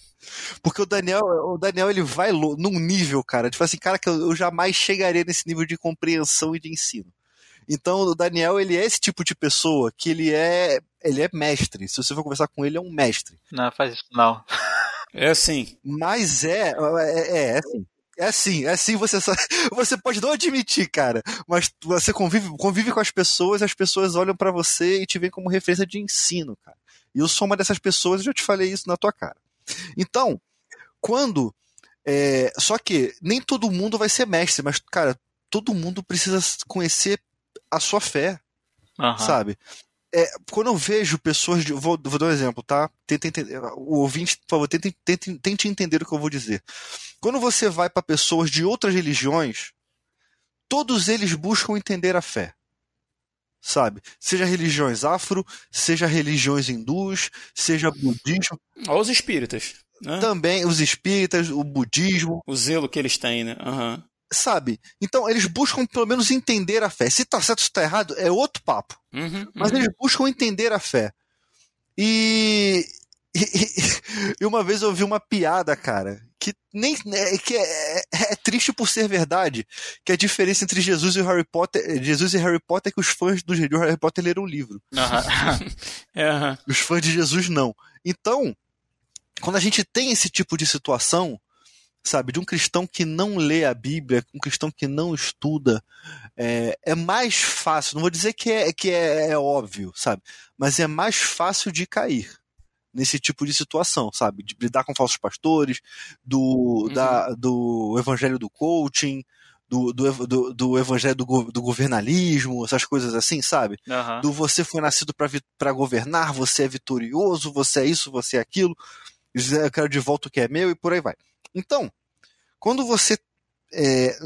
Porque o Daniel, o Daniel ele vai num nível, cara, de falar assim, cara, que eu jamais chegaria nesse nível de compreensão e de ensino. Então, o Daniel, ele é esse tipo de pessoa que ele é, ele é mestre. Se você for conversar com ele, é um mestre. Não, faz isso não. É assim. Mas é, é, é, é assim. É assim, é assim, você só, você pode não admitir, cara, mas você convive, convive com as pessoas, as pessoas olham para você e te veem como referência de ensino, cara. E eu sou uma dessas pessoas, eu já te falei isso na tua cara. Então, quando é, só que nem todo mundo vai ser mestre, mas cara, todo mundo precisa conhecer a sua fé, uhum. sabe? é, quando eu vejo pessoas de. Vou, vou dar um exemplo, tá? Tenta entender, o ouvinte, por favor, tente, tente, tente entender o que eu vou dizer. Quando você vai para pessoas de outras religiões, todos eles buscam entender a fé. Sabe? Seja religiões afro, seja religiões hindus, seja budismo. Ou os espíritas. Né? Também os espíritas, o budismo. O zelo que eles têm, né? Uhum. Sabe? Então, eles buscam pelo menos entender a fé. Se tá certo ou se tá errado, é outro papo. Uhum, Mas uhum. eles buscam entender a fé. E, e, e, uma vez eu ouvi uma piada, cara, que nem é, que é, é, é, triste por ser verdade, que a diferença entre Jesus e Harry Potter, Jesus e Harry Potter é que os fãs do, Harry Potter leram o livro. Uhum. Os fãs de Jesus não. Então, quando a gente tem esse tipo de situação, sabe, de um cristão que não lê a Bíblia, um cristão que não estuda, é, é mais fácil, não vou dizer que, é, que é, é óbvio, sabe, mas é mais fácil de cair nesse tipo de situação, sabe, de lidar com falsos pastores, do, uhum. da, do evangelho do coaching, do, do, do, do, evangelho do, do, governalismo, essas coisas assim, sabe? Uhum. Do você foi nascido para governar, você é vitorioso, você é isso, você é aquilo, eu quero de volta o que é meu e por aí vai. Então, quando você é,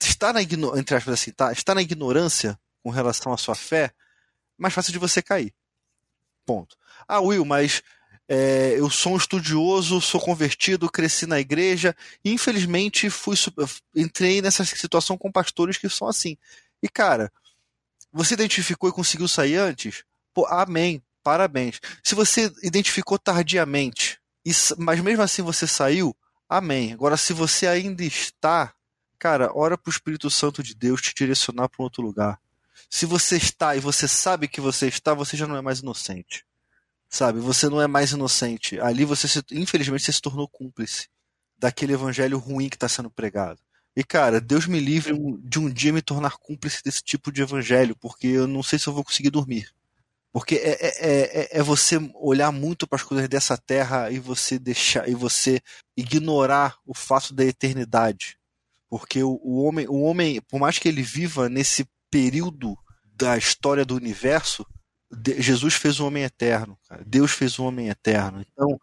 está na, entre aspas, assim, tá, está na ignorância com relação à sua fé, mais fácil de você cair. Ponto. Ah, Will, mas é, eu sou um estudioso, sou convertido, cresci na igreja, e infelizmente fui entrei nessa situação com pastores que são assim. E cara, você identificou e conseguiu sair antes? Pô, amém, parabéns. Se você identificou tardiamente, mas mesmo assim você saiu, amém. Agora, se você ainda está, cara, ora para o Espírito Santo de Deus te direcionar para um outro lugar. Se você está e você sabe que você está, você já não é mais inocente. Sabe? Você não é mais inocente. Ali você, se, infelizmente, você se tornou cúmplice daquele evangelho ruim que está sendo pregado. E, cara, Deus me livre de um dia me tornar cúmplice desse tipo de evangelho, porque eu não sei se eu vou conseguir dormir. Porque é, é, é, é você olhar muito para as coisas dessa terra e você deixar e você ignorar o fato da eternidade. Porque o, o homem, o homem, por mais que ele viva nesse período da história do universo, Jesus fez um homem eterno, cara. Deus fez um homem eterno. Então,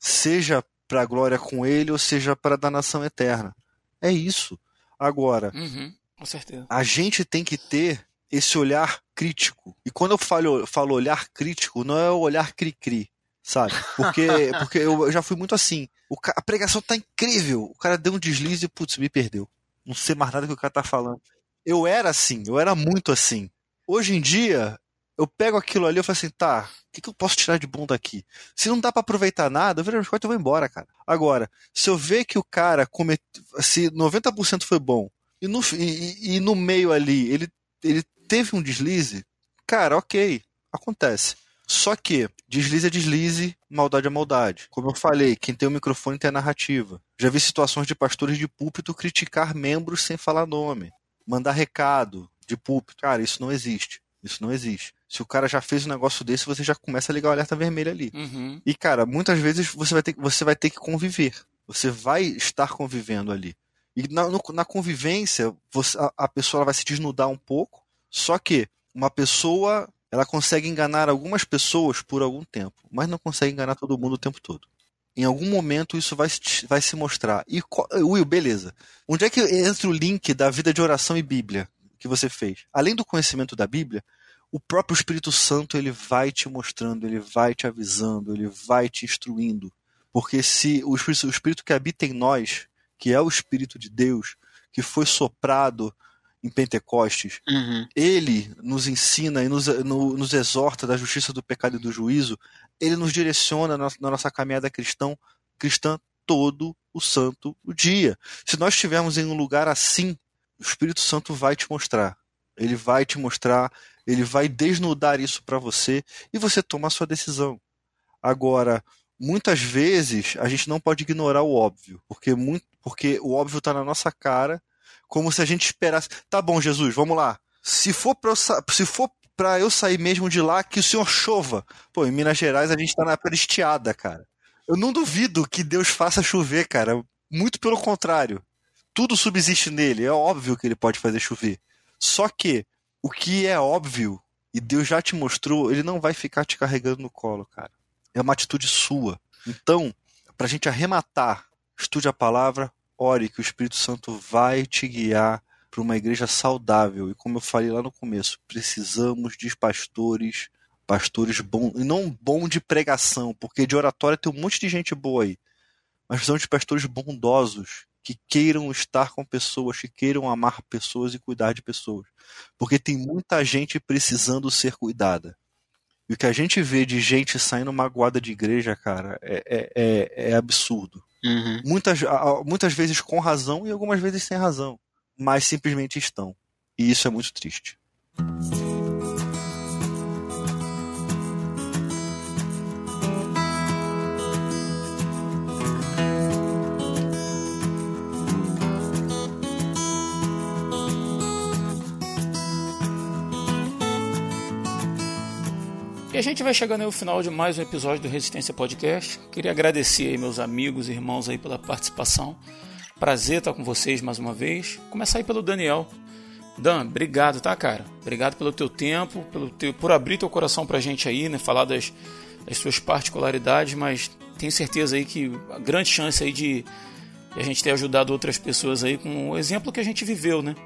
seja para a glória com ele ou seja para a danação eterna. É isso. Agora, uhum, com certeza. a gente tem que ter esse olhar crítico. E quando eu falo, falo olhar crítico, não é o olhar cri-cri, sabe? Porque, porque eu já fui muito assim. O, a pregação tá incrível. O cara deu um deslize e, putz, me perdeu. Não sei mais nada que o cara tá falando. Eu era assim, eu era muito assim. Hoje em dia, eu pego aquilo ali e falo assim, tá, o que, que, eu posso tirar de bom daqui? Se não dá para aproveitar nada, eu viro as costas e vou embora, cara. Agora, se eu ver que o cara cometeu, se 90% foi bom, e no, e, e no meio ali ele, ele teve um deslize, cara, ok, acontece. Só que deslize é deslize, maldade é maldade. Como eu falei, quem tem o microfone tem a narrativa. Já vi situações de pastores de púlpito criticar membros sem falar nome, mandar recado de púlpito. Cara, isso não existe. Isso não existe. Se o cara já fez um negócio desse, você já começa a ligar o alerta vermelho ali. Uhum. E, cara, muitas vezes você vai ter, você vai ter que conviver. Você vai estar convivendo ali. E na, no, na convivência, você, a, a pessoa vai se desnudar um pouco. Só que uma pessoa ela consegue enganar algumas pessoas por algum tempo, mas não consegue enganar todo mundo o tempo todo. Em algum momento isso vai, vai se mostrar. E, Will, beleza. Onde é que entra o link da vida de oração e Bíblia que você fez? Além do conhecimento da Bíblia, o próprio Espírito Santo ele vai te mostrando, ele vai te avisando, ele vai te instruindo. Porque se o Espírito, o Espírito que habita em nós, que é o Espírito de Deus, que foi soprado em Pentecostes, uhum. ele nos ensina e nos, no, nos exorta da justiça do pecado e do juízo, ele nos direciona na, na nossa caminhada cristão, cristã todo o santo o dia. Se nós estivermos em um lugar assim, o Espírito Santo vai te mostrar. Ele vai te mostrar ele vai desnudar isso para você e você toma a sua decisão. Agora, muitas vezes a gente não pode ignorar o óbvio, porque, muito, porque o óbvio está na nossa cara, como se a gente esperasse. Tá bom, Jesus, vamos lá. Se for para eu, se for pra eu sair mesmo de lá, que o Senhor chova. Pô, em Minas Gerais a gente está na época estiada, cara. Eu não duvido que Deus faça chover, cara. Muito pelo contrário. Tudo subsiste nele. É óbvio que ele pode fazer chover. Só que o que é óbvio e Deus já te mostrou, ele não vai ficar te carregando no colo, cara. É uma atitude sua. Então, para a gente arrematar, estude a palavra, ore que o Espírito Santo vai te guiar para uma igreja saudável. E como eu falei lá no começo, precisamos de pastores, pastores bons, e não bom de pregação, porque de oratória tem um monte de gente boa aí. Mas precisamos de pastores bondosos, que queiram estar com pessoas, que queiram amar pessoas e cuidar de pessoas. Porque tem muita gente precisando ser cuidada. E o que a gente vê de gente saindo magoada de igreja, cara, é, é, é, é absurdo. Uhum. Muitas, muitas vezes com razão e algumas vezes sem razão. Mas simplesmente estão. E isso é muito triste. E a gente vai chegando ao final de mais um episódio do Resistência Podcast. Queria agradecer aí meus amigos e irmãos aí pela participação. Prazer estar com vocês mais uma vez. Começar aí pelo Daniel. Dan, obrigado, tá, cara? Obrigado pelo teu tempo, pelo teu, por abrir teu coração pra gente aí, né? Falar das, das suas particularidades, mas tenho certeza aí que a grande chance aí de e a gente tem ajudado outras pessoas aí com o exemplo que a gente viveu, né?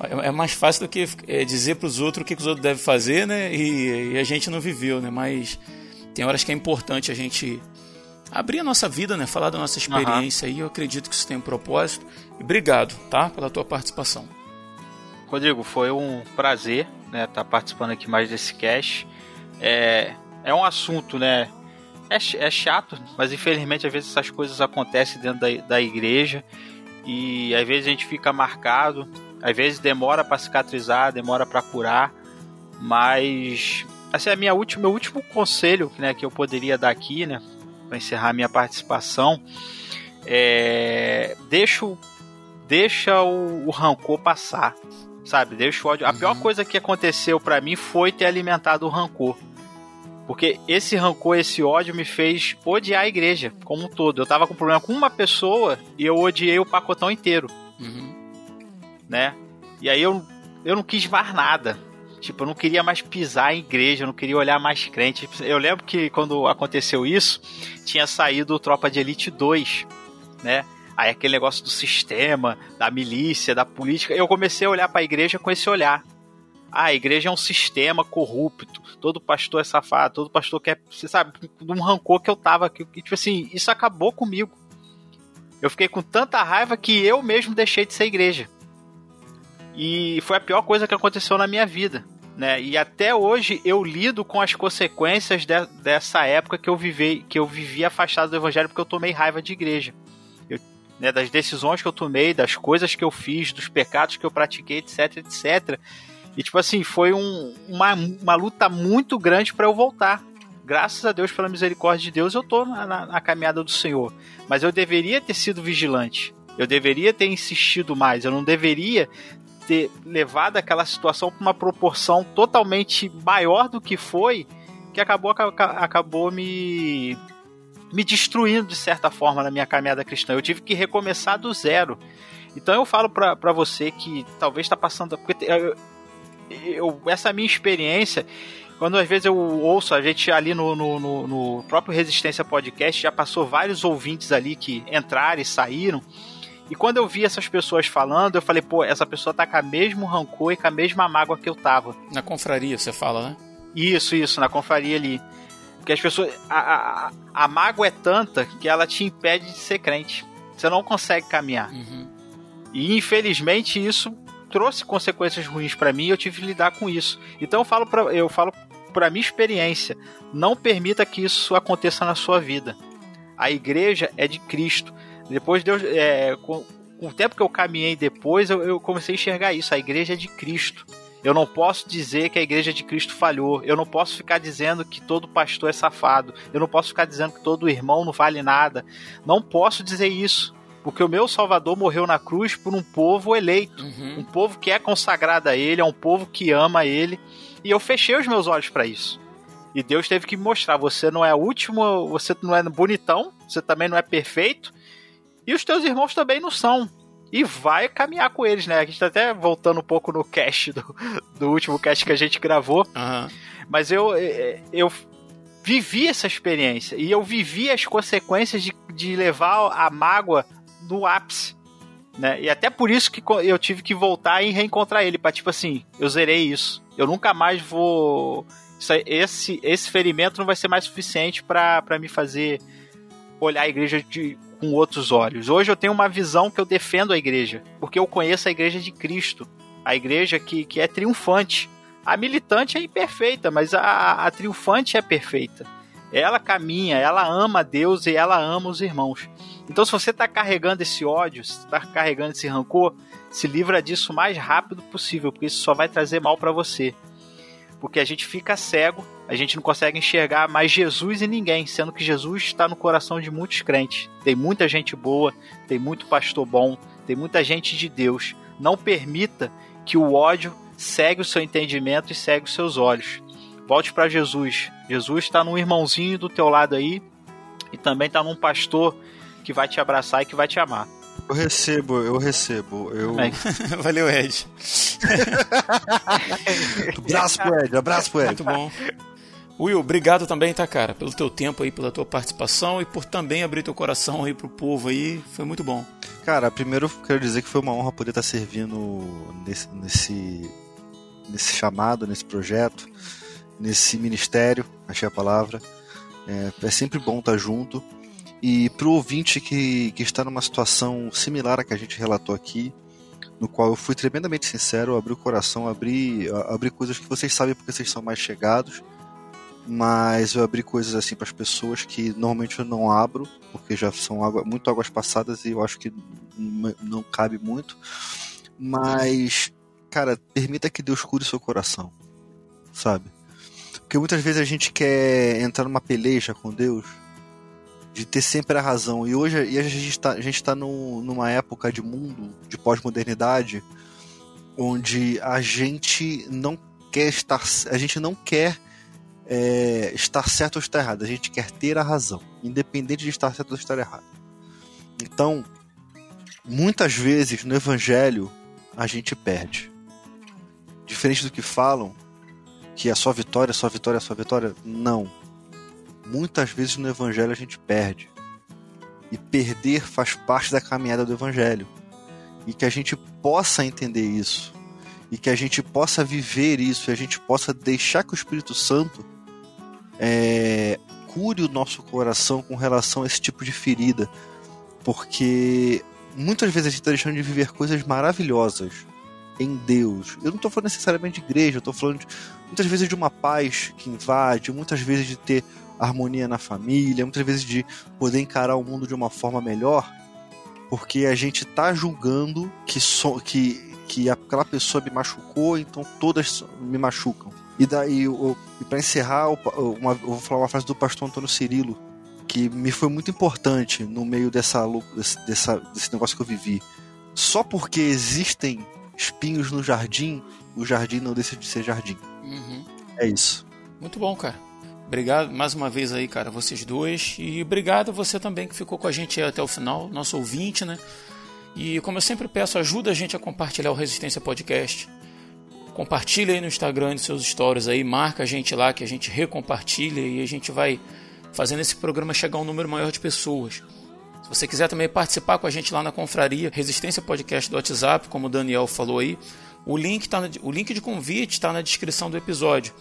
É, é mais fácil do que é, dizer para os outros o que, os outros devem fazer, né? E, e, a gente não viveu, né? Mas tem horas que é importante a gente abrir a nossa vida, né? Falar da nossa experiência uhum. e eu acredito que isso tem um propósito. E obrigado, tá? Pela tua participação. Rodrigo, foi um prazer, né? Estar tá participando aqui mais desse cast. É, é um assunto, né? É, é chato, mas infelizmente às vezes essas coisas acontecem dentro da, da igreja e às vezes a gente fica marcado às vezes demora para cicatrizar, demora para curar, mas assim, a minha última, meu último conselho né, que eu poderia dar aqui, né, para encerrar minha participação, é deixa, deixa o, o rancor passar, sabe? Deixa o ódio. A pior uhum. coisa que aconteceu para mim foi ter alimentado o rancor. Porque esse rancor, esse ódio me fez odiar a igreja como um todo. Eu tava com problema com uma pessoa e eu odiei o pacotão inteiro. Uhum né? E aí eu, eu não quis mais nada. Tipo, eu não queria mais pisar em igreja, eu não queria olhar mais crente. Eu lembro que quando aconteceu isso, tinha saído o Tropa de Elite 2, né? Aí aquele negócio do sistema, da milícia, da política. Eu comecei a olhar para a igreja com esse olhar. Ah, a igreja é um sistema corrupto. Todo pastor é safado, todo pastor quer. Você sabe, um rancor que eu tava. Que, tipo assim, isso acabou comigo. Eu fiquei com tanta raiva que eu mesmo deixei de ser igreja. E foi a pior coisa que aconteceu na minha vida. Né? E até hoje eu lido com as consequências de, dessa época que eu vivi, que eu vivi afastado do evangelho porque eu tomei raiva de igreja. Eu, né, das decisões que eu tomei, das coisas que eu fiz, dos pecados que eu pratiquei, etc, etc. E tipo assim, foi um, uma, uma luta muito grande para eu voltar. Graças a Deus, pela misericórdia de Deus, eu tô na, na, na caminhada do Senhor. Mas eu deveria ter sido vigilante. Eu deveria ter insistido mais. Eu não deveria ter levado aquela situação para uma proporção totalmente maior do que foi, que acabou, acabou me, me destruindo de certa forma na minha caminhada cristã. Eu tive que recomeçar do zero. Então eu falo para você que talvez está passando. Eu, eu, essa minha experiência, quando às vezes eu ouço a gente ali no, no, no, no próprio Resistência Podcast, já passou vários ouvintes ali que entraram e saíram. E quando eu vi essas pessoas falando, eu falei, pô, essa pessoa tá com a mesmo rancor e com a mesma mágoa que eu tava. Na confraria, você fala, né? Isso, isso, na confraria ali. Porque as pessoas. A, a, a mágoa é tanta que ela te impede de ser crente. Você não consegue caminhar. Uhum. E infelizmente isso trouxe consequências ruins para mim e eu tive que lidar com isso. Então eu falo pra, eu falo pra minha experiência, não permita que isso aconteça na sua vida. A igreja é de Cristo. Depois Deus, é, com, com, o tempo que eu caminhei depois, eu, eu comecei a enxergar isso. A igreja é de Cristo. Eu não posso dizer que a igreja de Cristo falhou. Eu não posso ficar dizendo que todo pastor é safado. Eu não posso ficar dizendo que todo irmão não vale nada. Não posso dizer isso. Porque o meu Salvador morreu na cruz por um povo eleito. Uhum. Um povo que é consagrado a Ele, é um povo que ama Ele. E eu fechei os meus olhos para isso. E Deus teve que me mostrar: você não é o último, você não é bonitão, você também não é perfeito, e os teus irmãos também não são. E vai caminhar com eles, né? A gente tá até voltando um pouco no cast do, do último cast que a gente gravou. Uhum. Mas eu, eu vivi essa experiência. E eu vivi as consequências de, de levar a mágoa no ápice. Né? E até por isso que eu tive que voltar e reencontrar ele. Pra tipo assim, eu zerei isso. Eu nunca mais vou. Esse, esse ferimento não vai ser mais suficiente para me fazer olhar a igreja de, com outros olhos. Hoje eu tenho uma visão que eu defendo a igreja, porque eu conheço a igreja de Cristo, a igreja que, que é triunfante. A militante é imperfeita, mas a, a triunfante é perfeita. Ela caminha, ela ama Deus e ela ama os irmãos. Então, se você está carregando esse ódio, se está carregando esse rancor, se livra disso o mais rápido possível, porque isso só vai trazer mal para você porque a gente fica cego, a gente não consegue enxergar mais Jesus e ninguém, sendo que Jesus está no coração de muitos crentes. Tem muita gente boa, tem muito pastor bom, tem muita gente de Deus. Não permita que o ódio segue o seu entendimento e segue os seus olhos. Volte para Jesus. Jesus está num irmãozinho do teu lado aí e também está num pastor que vai te abraçar e que vai te amar. Eu recebo, eu recebo. Eu... Valeu, Ed. abraço pro Ed, abraço pro Ed. Muito bom. Will, obrigado também, tá, cara, pelo teu tempo aí, pela tua participação e por também abrir teu coração aí pro povo aí. Foi muito bom. Cara, primeiro quero dizer que foi uma honra poder estar servindo nesse, nesse, nesse chamado, nesse projeto, nesse ministério, achei a palavra. É, é sempre bom estar junto. E pro ouvinte que, que está numa situação similar à que a gente relatou aqui, no qual eu fui tremendamente sincero, abri o coração, abri, abri coisas que vocês sabem porque vocês são mais chegados mas eu abri coisas assim para as pessoas que normalmente eu não abro, porque já são água, muito águas passadas e eu acho que não cabe muito. Mas, cara, permita que Deus cure seu coração, sabe? Porque muitas vezes a gente quer entrar numa peleja com Deus de ter sempre a razão. E hoje e a gente está a gente tá num, numa época de mundo, de pós-modernidade, onde a gente não quer estar, a gente não quer é, estar certo ou estar errado, a gente quer ter a razão, independente de estar certo ou estar errado. Então, muitas vezes no evangelho a gente perde. Diferente do que falam, que é só vitória, só vitória, só vitória, não. Muitas vezes no evangelho a gente perde. E perder faz parte da caminhada do evangelho. E que a gente possa entender isso. E que a gente possa viver isso. E a gente possa deixar que o Espírito Santo é, cure o nosso coração com relação a esse tipo de ferida, porque muitas vezes a gente está deixando de viver coisas maravilhosas em Deus. Eu não estou falando necessariamente de igreja, eu estou falando de, muitas vezes de uma paz que invade, muitas vezes de ter harmonia na família, muitas vezes de poder encarar o mundo de uma forma melhor, porque a gente está julgando que, so, que, que aquela pessoa me machucou, então todas me machucam. E daí, para encerrar, uma, eu vou falar uma frase do pastor Antônio Cirilo, que me foi muito importante no meio dessa, dessa, desse negócio que eu vivi. Só porque existem espinhos no jardim, o jardim não deixa de ser jardim. Uhum. É isso. Muito bom, cara. Obrigado mais uma vez aí, cara, vocês dois. E obrigado você também que ficou com a gente até o final, nosso ouvinte, né? E como eu sempre peço, ajuda a gente a compartilhar o Resistência Podcast. Compartilha aí no Instagram de seus stories aí, marca a gente lá que a gente recompartilha e a gente vai fazendo esse programa chegar a um número maior de pessoas. Se você quiser também participar com a gente lá na confraria Resistência Podcast do WhatsApp, como o Daniel falou aí, o link, tá na, o link de convite está na descrição do episódio.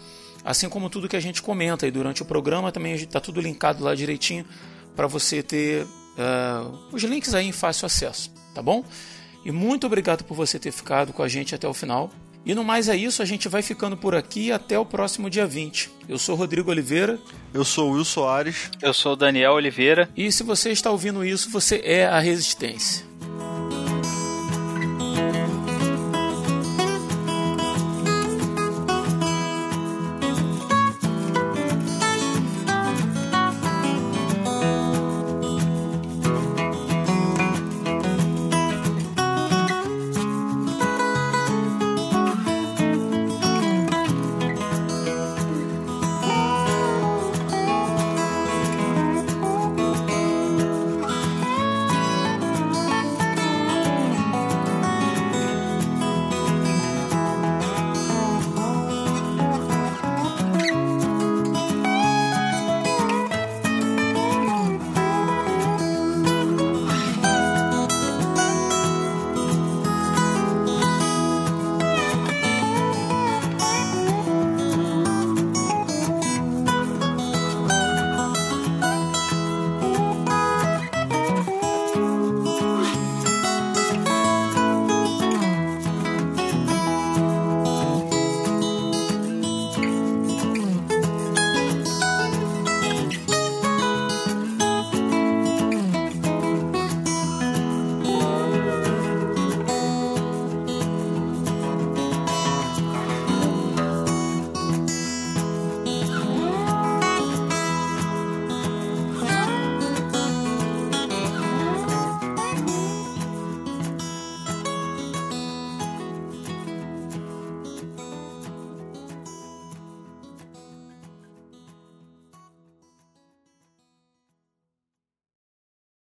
Assim como tudo que a gente comenta aí durante o programa, também está tudo linkado lá direitinho para você ter uh, os links aí em fácil acesso, tá bom? E muito obrigado por você ter ficado com a gente até o final. E no mais é isso, a gente vai ficando por aqui até o próximo dia 20. Eu sou Rodrigo Oliveira. Eu sou Will Soares. Eu sou Daniel Oliveira. E se você está ouvindo isso, você é a Resistência.